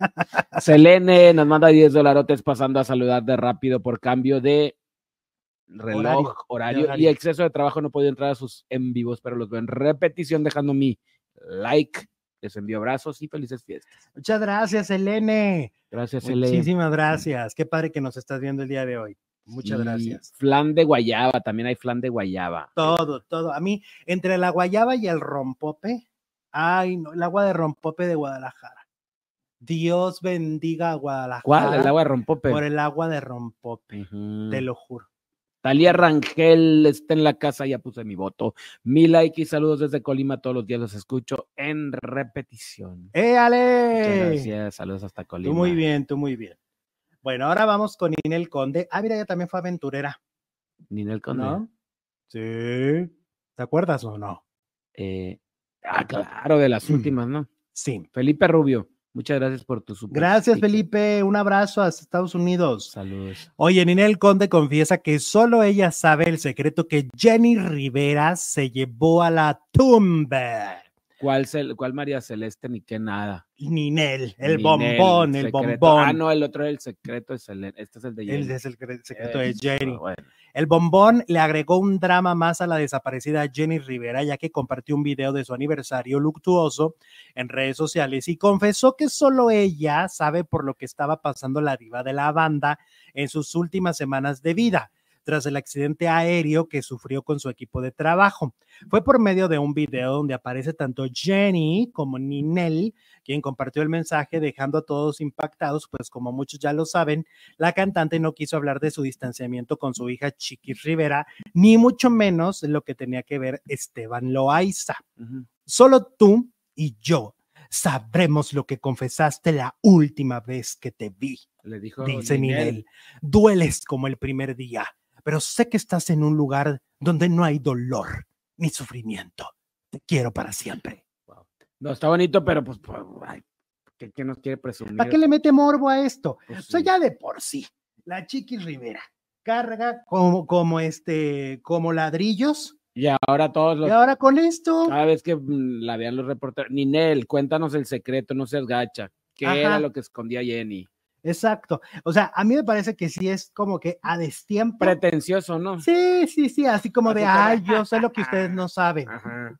Selene nos manda 10 dolarotes pasando a saludar de rápido por cambio de reloj, Horario, horario, de horario. y exceso de trabajo. No puedo entrar a sus en vivos, pero los veo en repetición dejando mi like. Les envío abrazos y felices fiestas. Muchas gracias, Elene. Gracias, Selene. Muchísimas gracias. Qué padre que nos estás viendo el día de hoy. Muchas gracias. Flan de guayaba, también hay flan de guayaba. Todo, todo. A mí, entre la guayaba y el rompope, ay, no, el agua de rompope de Guadalajara. Dios bendiga a Guadalajara. ¿Cuál? El agua de rompope. Por el agua de rompope, te lo juro. Talía Rangel está en la casa, ya puse mi voto. Mi like y saludos desde Colima, todos los días los escucho en repetición. ¡Eh, Muchas gracias, saludos hasta Colima. Tú muy bien, tú muy bien. Bueno, ahora vamos con Inel Conde. Ah, mira, ella también fue aventurera, Ninel Conde. ¿no? Sí. ¿Te acuerdas o no? Eh, ah, claro, de las Mm. últimas, ¿no? Sí. Felipe Rubio, muchas gracias por tu super Gracias. Felipe. Un abrazo hasta Estados Unidos. Saludos. Oye, Ninel Conde confiesa que solo ella sabe el secreto que Jenny Rivera se llevó a la tumba. ¿Cuál, cel- cuál María Celeste ni qué nada? Ninel, el Ninel, bombón, el secreto. bombón. Ah, no, el otro es el secreto de. Este es el de Jenny. es el cre- secreto de Eso, Jenny. bueno. El bombón le agregó un drama más a la desaparecida Jenny Rivera, ya que compartió un video de su aniversario luctuoso en redes sociales y confesó que solo ella sabe por lo que estaba pasando la diva de la banda en sus últimas semanas de vida, tras el accidente aéreo que sufrió con su equipo de trabajo. Fue por medio de un video donde aparece tanto Jenny como Ninel, quien compartió el mensaje dejando a todos impactados, pues como muchos ya lo saben, la cantante no quiso hablar de su distanciamiento con su hija Chiquis Rivera, ni mucho menos lo que tenía que ver Esteban Loaiza. Solo tú y yo sabremos lo que confesaste la última vez que te vi, Le dijo dice. Ninel. Dueles como el primer día, pero sé que estás en un lugar donde no hay dolor ni sufrimiento. Te quiero para siempre. No, está bonito, pero pues, pues, ay, ¿qué, qué nos quiere presumir? ¿Para qué le mete morbo a esto? Pues, O sea, sí. ya de por sí, la Chiquis Rivera carga como, como este, como ladrillos. Y ahora todos los Y ahora con esto, Cada vez que mm, la vean los reporteros, Ninel, cuéntanos el secreto, no seas gacha. ¿Qué Ajá. era lo que escondía Jenny? Exacto. O sea, a mí me parece que sí es como que a destiempo. Pretencioso, ¿no? Sí, sí, sí, así como de, Así como de, ay, yo sé lo que ustedes no saben. Ajá.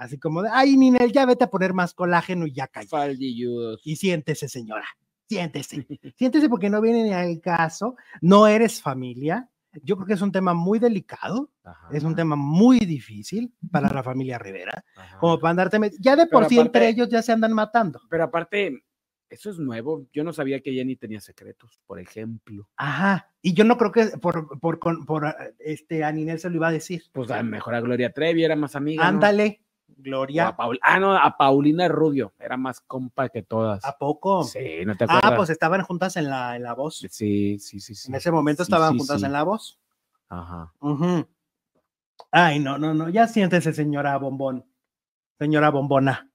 Así como de, ay, Ninel, ya vete a poner más colágeno y ya calla. Faldilludos. Y siéntese, señora, siéntese. Siéntese porque no viene ni al caso, no eres familia. Yo creo que es un tema muy delicado, Ajá, es un tema muy difícil para la familia Rivera, ajá. como para andarte Ya de por Pero sí entre ellos ya se andan matando. Pero aparte, eso es nuevo. Yo no sabía que Jenny tenía secretos, por ejemplo. Ajá. Y yo no creo que por, por, con- por, eh, este, a Ninel se lo iba a decir. Pues a mejor a Gloria Trevi era más amiga. Ándale, Gloria. a Paul- ah, no, a Paulina Rubio. Era más compa que todas. ¿A poco? Sí, ¿no te acuerdas? Ah, pues estaban juntas en la, en la voz. Sí, sí, sí, sí. En ese momento Sí, estaban sí, juntas sí. en la voz. Ajá. Ujú. Ay, no, no, no, ya siéntese, señora bombón. Señora bombona.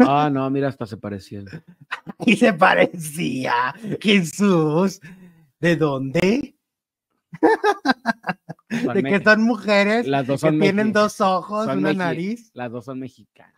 Ah, no, mira, hasta se parecían. Y se parecía. Jesús. ¿De dónde? De que son mujeres Las dos que tienen dos ojos, son una nariz. Las dos son mexicanas.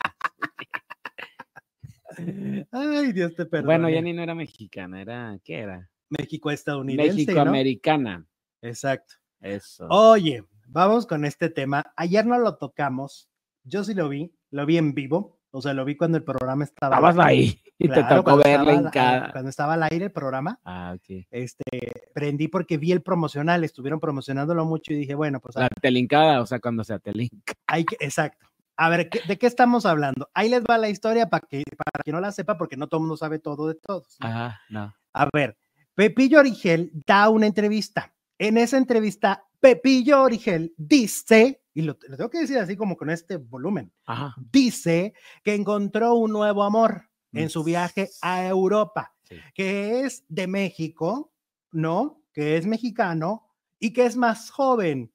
Ay, Dios te perdone. Bueno, Jenny no era mexicana, era, ¿qué era? México estadounidense, ¿no? México-americana. Exacto. Eso. Oye, vamos con este tema. Ayer no lo tocamos. Yo sí lo vi, lo vi en vivo. O sea, lo vi cuando el programa estaba. Estabas ahí y te tocó cuando verla estaba en cada. Cuando estaba al aire el programa, Ah, ok. este, prendí porque vi el promocional, estuvieron promocionándolo mucho y dije, bueno, pues La telincada, o sea, cuando se telinca. hay que, exacto. A ver, ¿qué- ¿de qué estamos hablando? Ahí les va la historia para que, para quien no la sepa, porque no todo el mundo sabe todo de todos. ¿no? Ajá, no. A ver, Pepillo Origel da una entrevista. En esa entrevista, Pepillo Origel dice, y lo, lo tengo que decir así como con este volumen, Ajá. dice que encontró un nuevo amor en su Mm. viaje a Europa, Sí. que es de México, ¿no? Que es mexicano y que es más joven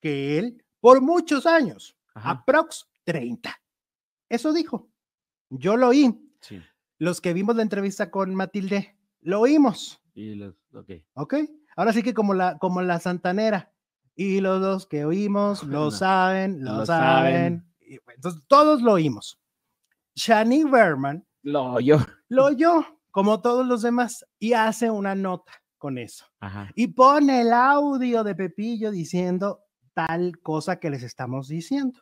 que él por muchos años, Ajá. aprox 30. Eso dijo. Yo lo oí. Sí. Los que vimos la entrevista con Matilde, lo oímos. Y los, ok. ¿Ok? Ahora sí que como la, como la santanera. Y los dos que oímos lo No, saben, lo, lo saben. bueno, Entonces, todos lo oímos. Shani Berman Lo yo. lo oyó, como todos los demás, y hace una nota con eso. Ajá. Y pone el audio de Pepillo diciendo tal cosa que les estamos diciendo.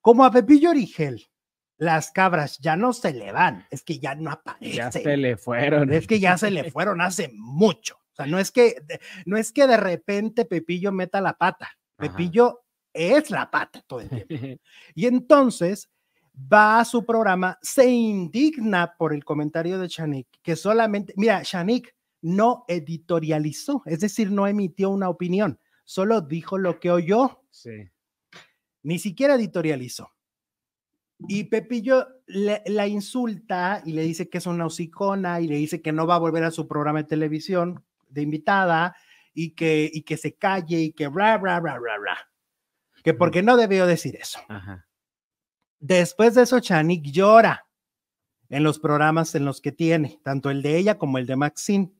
Como a Pepillo Origel, las cabras ya no se le van, es que ya no Ya aparecen. se le fueron. Es que ya se le fueron hace mucho. Sea, no es que, de- no es que de repente Pepillo meta la pata. Ajá. Pepillo es la pata todo el tiempo. Y entonces va a su programa, se indigna por el comentario de Shanik, que solamente, mira, Shanik no editorializó, es decir, no emitió una opinión, solo dijo lo que oyó, sí. ni siquiera editorializó. Y Pepillo le- la insulta y le dice que es una hocicona y le dice que no va a volver a su programa de televisión de invitada y que, y que se calle y que bla, bla, bla, bla, bla. Que porque no debió decir eso. Ajá. Después de eso, Chanik llora en los programas en los que tiene, tanto el de ella como el de Maxine.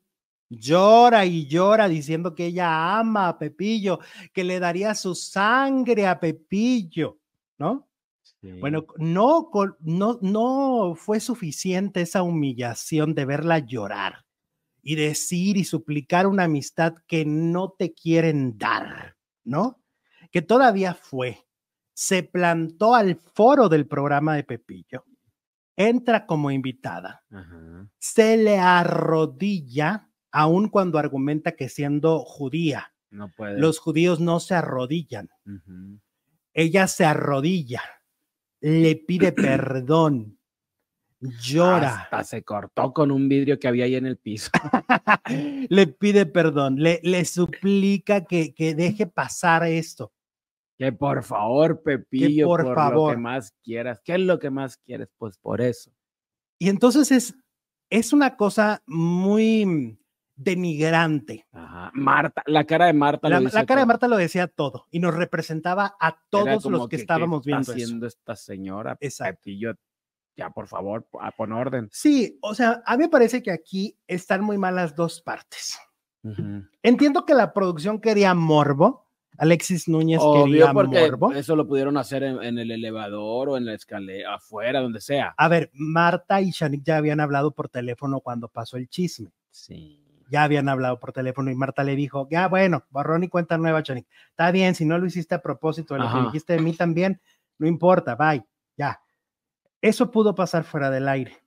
Llora y llora diciendo que ella ama a Pepillo, que le daría su sangre a Pepillo, ¿no? sí. Bueno, no, no, no fue suficiente esa humillación de verla llorar y decir y suplicar una amistad que no te quieren dar, ¿no? Que todavía fue, se plantó al foro del programa de Pepillo, entra como invitada, Ajá. se le arrodilla, aun cuando argumenta que siendo judía, No puede. los judíos no se arrodillan ella se arrodilla, le pide perdón, llora, Hasta se cortó con un vidrio que había ahí en el piso. le pide perdón, le, le suplica que, que deje pasar esto. Que por favor, Pepillo, por por, lo favor. que más quieras. ¿Qué es lo que más quieres? Pues por eso. Y entonces es, es una cosa muy denigrante. Ajá. Marta, la cara de Marta. La, lo la cara de todo. Marta lo decía todo y nos representaba a todos los que, ¿qué estábamos está viendo eso. haciendo esta señora? Exacto. Pepillo, ya por favor, a pon orden. Sí, o sea, a mí me parece que aquí están muy mal las dos partes. Entiendo que la producción quería morbo. Alexis Núñez Obvio, quería porque morbo. eso lo pudieron hacer en, en el elevador o en la escalera, afuera, donde sea. A ver, Marta y Shanik ya habían hablado por teléfono cuando pasó el chisme. Sí. Ya habían hablado por teléfono y Marta le dijo, ya bueno, borrón y cuenta nueva, Shanik. Está bien, si no lo hiciste a propósito de lo que dijiste de mí también, no importa, bye, ya. Eso pudo pasar fuera del aire.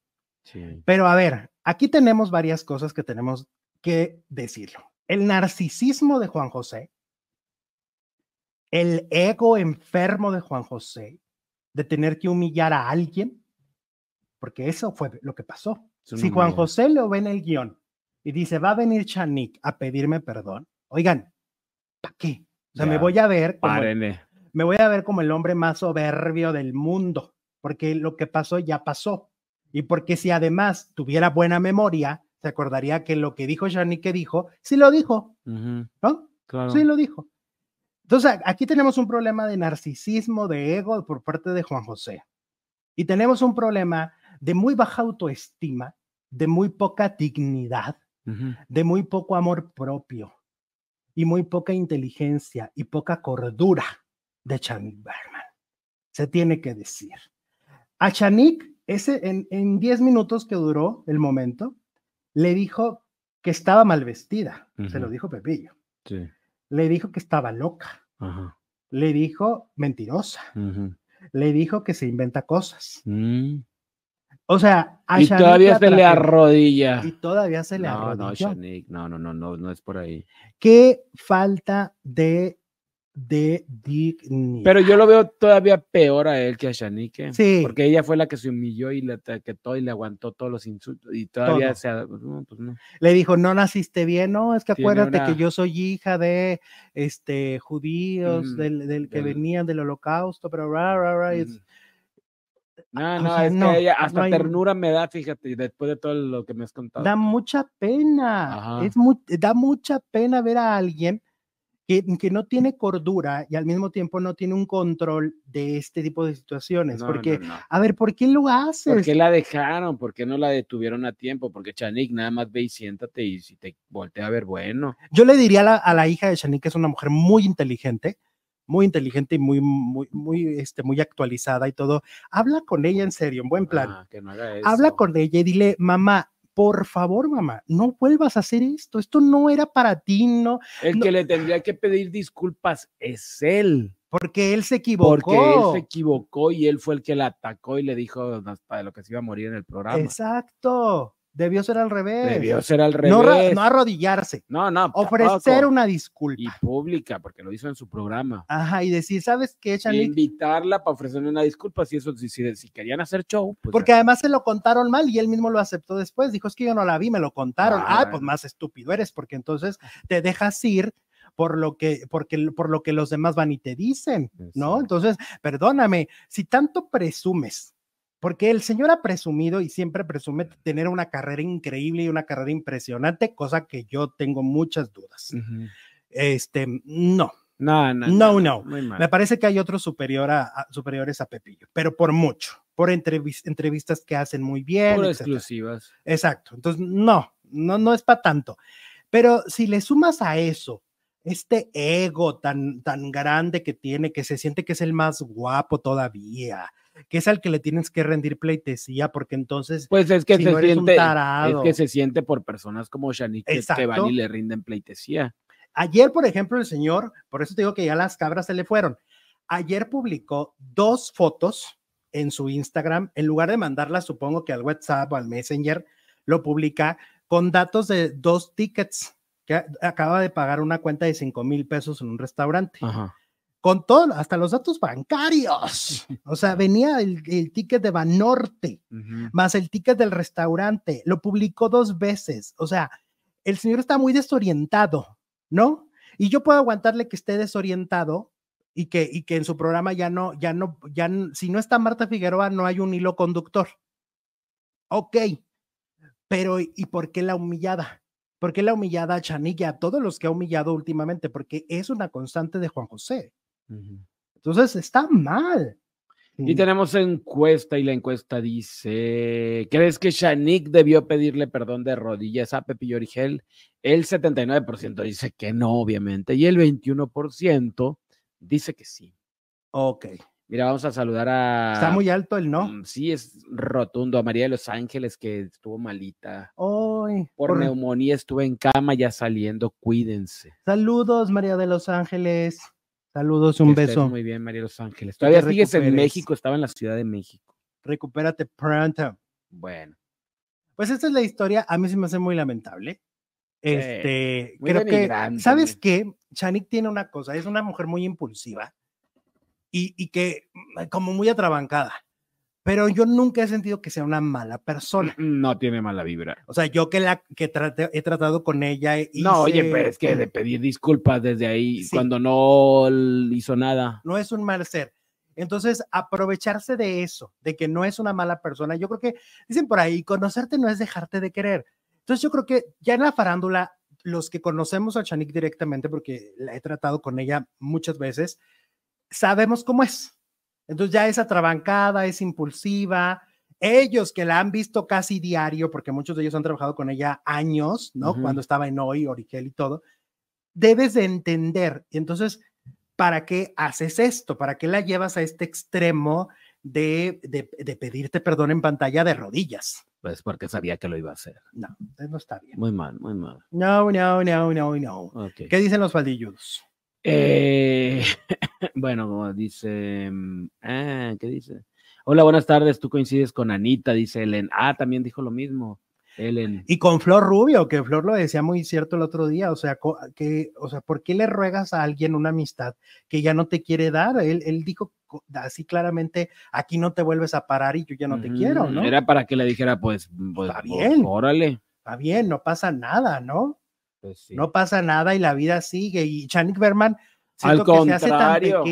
Sí. Pero a ver, aquí tenemos varias cosas que tenemos que decirlo. El narcisismo de Juan José, el ego enfermo de Juan José, de tener que humillar a alguien, porque eso fue lo que pasó. Si Juan. José lo ve en el guion y dice, va a venir Chanik a pedirme perdón, oigan, ¿para qué? O sea, me voy a ver como, Párenle. me voy a ver como el hombre más soberbio del mundo, porque lo que pasó ya pasó. Y porque si además tuviera buena memoria, se acordaría que lo que dijo que dijo, sí lo dijo, ¿no? Claro. Sí lo dijo. Entonces, aquí tenemos un problema de narcisismo, de ego por parte de Juan José. Y tenemos un problema de muy baja autoestima, de muy poca dignidad, de muy poco amor propio y muy poca inteligencia y poca cordura de Chanik Berman. Se tiene que decir. A Chanik, ese, en, en 10 minutos que duró el momento, le dijo que estaba mal vestida. Se lo dijo Pepillo. Sí. Le dijo que estaba loca. Ajá. Le dijo mentirosa. Le dijo que se inventa cosas. Mm. O sea, a Y todavía se le arrodilla. Y todavía se le No, no, arrodilló. Shanique, no, no, no, no, no es por ahí. Qué falta de, de dignidad. Pero yo lo veo todavía peor a él que a Shanique. Sí. Porque ella fue la que se humilló y le taquetó y le aguantó todos los insultos. Y todavía Todo. se. no, pues no. le dijo, no naciste bien, no, es que Tiene acuérdate una- que yo soy hija de este judíos, del, del que del- venían del holocausto, pero ra, ra, ra, es-. No, o no, sea, es no, que ella hasta hay- ternura me da, fíjate, después de todo lo que me has contado. da mucha pena, Ajá. es mu- da mucha pena ver a alguien que, que no tiene cordura y al mismo tiempo no tiene un control de este tipo de situaciones, No, porque, no, no. a ver, ¿por qué lo haces? ¿Por qué la dejaron? ¿Por qué no la detuvieron a tiempo? Porque Chanik nada más ve y siéntate y si te voltea a ver, bueno. Yo le diría a la, a la hija de Shanique, que es una mujer muy inteligente, muy inteligente y muy, muy, muy, este, muy actualizada y todo. Habla con ella en serio, en buen plan. Ah, que no haga eso. Habla con ella y dile, mamá, por favor, mamá, no vuelvas a hacer esto. Esto no era para ti, no, El no- que le tendría que pedir disculpas es él. porque él se equivocó. Porque él se equivocó y él fue el que la atacó y le dijo hasta de lo que se iba a morir en el programa. Exacto. Debió ser al revés. Debió ser al revés. No, no arrodillarse, no, no, ofrecer tampoco. una disculpa. Y pública, porque lo hizo en su programa. Ajá, y decir, ¿sabes qué, invitarla para ofrecerle una disculpa, si eso, si, si, si querían hacer show, pues Porque además se lo contaron mal y él mismo lo aceptó después. Dijo, es que yo no la vi, me lo contaron. Ah, Ah, pues más estúpido eres, porque entonces te dejas ir por lo que, porque, por lo que los demás van y te dicen, ¿no? Entonces, perdóname, si tanto presumes, porque el señor ha presumido y siempre presume tener una carrera increíble y una carrera impresionante, cosa que yo tengo muchas dudas. Ujú. Este, no, No, no, no, no. Mal. Me parece que hay otros superior a- a- superiores a Pepillo, pero por mucho, por entrevis- entrevistas que hacen muy bien. Puro etcétera. exclusivas. Exacto. Entonces, no, no, no es para tanto. Pero si le sumas a eso este ego tan, tan grande que tiene, que se siente que es el más guapo todavía, que es al que le tienes que rendir pleitesía, porque entonces Pues es que si se no siente, es tarado. que se siente por personas como Shanique que- van y le rinden pleitesía. Ayer, por ejemplo, el señor, por eso te digo que ya las cabras se le fueron. Ayer publicó dos fotos en su Instagram, en lugar de mandarlas, supongo que al WhatsApp o al Messenger, lo publica con datos de dos tickets que acaba de pagar una cuenta de 5 mil pesos en un restaurante. Ajá. Con todo, hasta los datos bancarios. O sea, venía el, el ticket de Banorte Ujú. más el ticket del restaurante. Lo publicó dos veces. O sea, el señor está muy desorientado, ¿no? Y yo puedo aguantarle que esté desorientado y que, y que en su programa ya no, ya no, ya, n- si no está Marta Figueroa, no hay un hilo conductor. Ok, pero ¿y por qué la humillada? ¿Por qué la humillada a Chanilla, a todos los que ha humillado últimamente? Porque es una constante de Juan José. Entonces está mal. Y tenemos encuesta y la encuesta dice, ¿crees que Shanique debió pedirle perdón de rodillas a Pepillo Origel? El 79% dice que no, obviamente, y el 21% dice que sí. Ok. Mira, vamos a saludar a... Está muy alto el no. Mm, Sí, es rotundo. A María de los Ángeles, que estuvo malita. Ay, Por, por- neumonía estuvo en cama, ya saliendo. Cuídense. Saludos, María de los Ángeles. Saludos, un Que beso. Muy bien, María los Ángeles. Todavía sigues en. México, estaba en la Ciudad de México. Recupérate pronto. Bueno. Pues esta es la historia. A mí se me hace muy lamentable. Este, muy creo que, ¿sabes qué? Chanik tiene una cosa, es una mujer muy impulsiva y, y que, como muy atrabancada, pero yo nunca he sentido que sea una mala persona. No tiene mala vibra. O sea, yo que la que trate- he tratado con ella. No, oye, hice- pero es que de pedir disculpas desde ahí Sí. cuando no hizo nada. no es un mal ser. Entonces, aprovecharse de eso, de que no es una mala persona, yo creo que, dicen por ahí, conocerte no es dejarte de querer. Entonces, yo creo que ya en la farándula, los que conocemos a Chanik directamente, porque la he tratado con ella muchas veces, sabemos cómo es. Entonces, ya es atrabancada, es impulsiva. Ellos que la han visto casi diario, porque muchos de ellos han trabajado con ella años, ¿no? Ujú. Cuando estaba en Hoy, Origel y todo, debes de entender. Entonces, ¿para qué haces esto? ¿Para qué la llevas a este extremo de, de, de pedirte perdón en pantalla de rodillas? Pues porque sabía que lo iba a hacer. No, no está bien. Muy mal, muy mal. No, no, no, no, no. Ok. ¿Qué dicen los faldilludos? Eh, bueno, como dice, mm, ah, ¿qué dice? Hola, buenas tardes. Tú coincides con Anita, dice Ellen. Ah, también dijo lo mismo. Ellen. Y con Flor Rubio, que Flor lo decía muy cierto el otro día, o sea, que, o sea, ¿por qué le ruegas a alguien una amistad que ya no te quiere dar? Él, él dijo así claramente, aquí no te vuelves a parar y yo ya no te quiero, ¿no? Era para que le dijera, pues, pues está bien. órale. Está bien, no pasa nada, ¿no? Pues no pasa nada y la vida sigue. Y Chanik Berman, al contrario,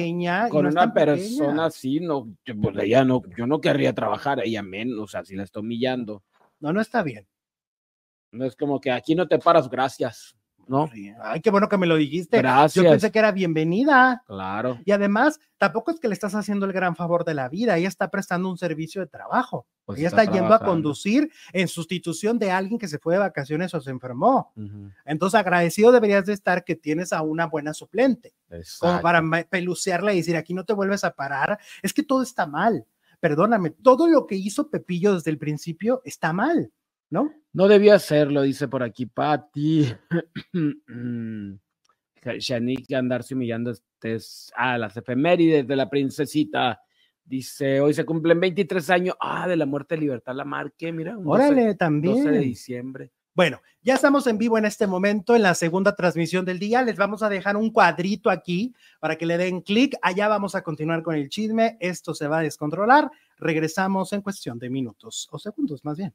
con una persona así, no, yo, pues, ella no, yo no querría trabajar, ella menos, o sea, si la estoy humillando. No, no está bien. No es como que aquí no te paras, gracias. ¿No? Ay, qué bueno que me lo dijiste. Gracias. Yo pensé que era bienvenida. Claro. Y además, tampoco es que le estás haciendo el gran favor de la vida, ella está prestando un servicio de trabajo. Pues ella está, yendo a conducir en sustitución de alguien que se fue de vacaciones o se enfermó. Entonces, agradecido deberías de estar que tienes a una buena suplente. Como para pelucearla y decir, aquí no te vuelves a parar. Es que todo está mal. Perdóname, todo lo que hizo Pepillo desde el principio está mal. ¿No? No debía hacerlo, dice por aquí Patti. Shanique andarse humillando a las efemérides de la princesita. Dice, hoy se cumplen 23 años. Ah, de la muerte de Libertad Lamarque, mira. Órale, también. 12 de diciembre. Bueno, ya estamos en vivo en este momento, en la segunda transmisión del día. Les vamos a dejar un cuadrito aquí para que le den clic. Allá vamos a continuar con el chisme. Esto se va a descontrolar. Regresamos en cuestión de minutos o segundos, más bien.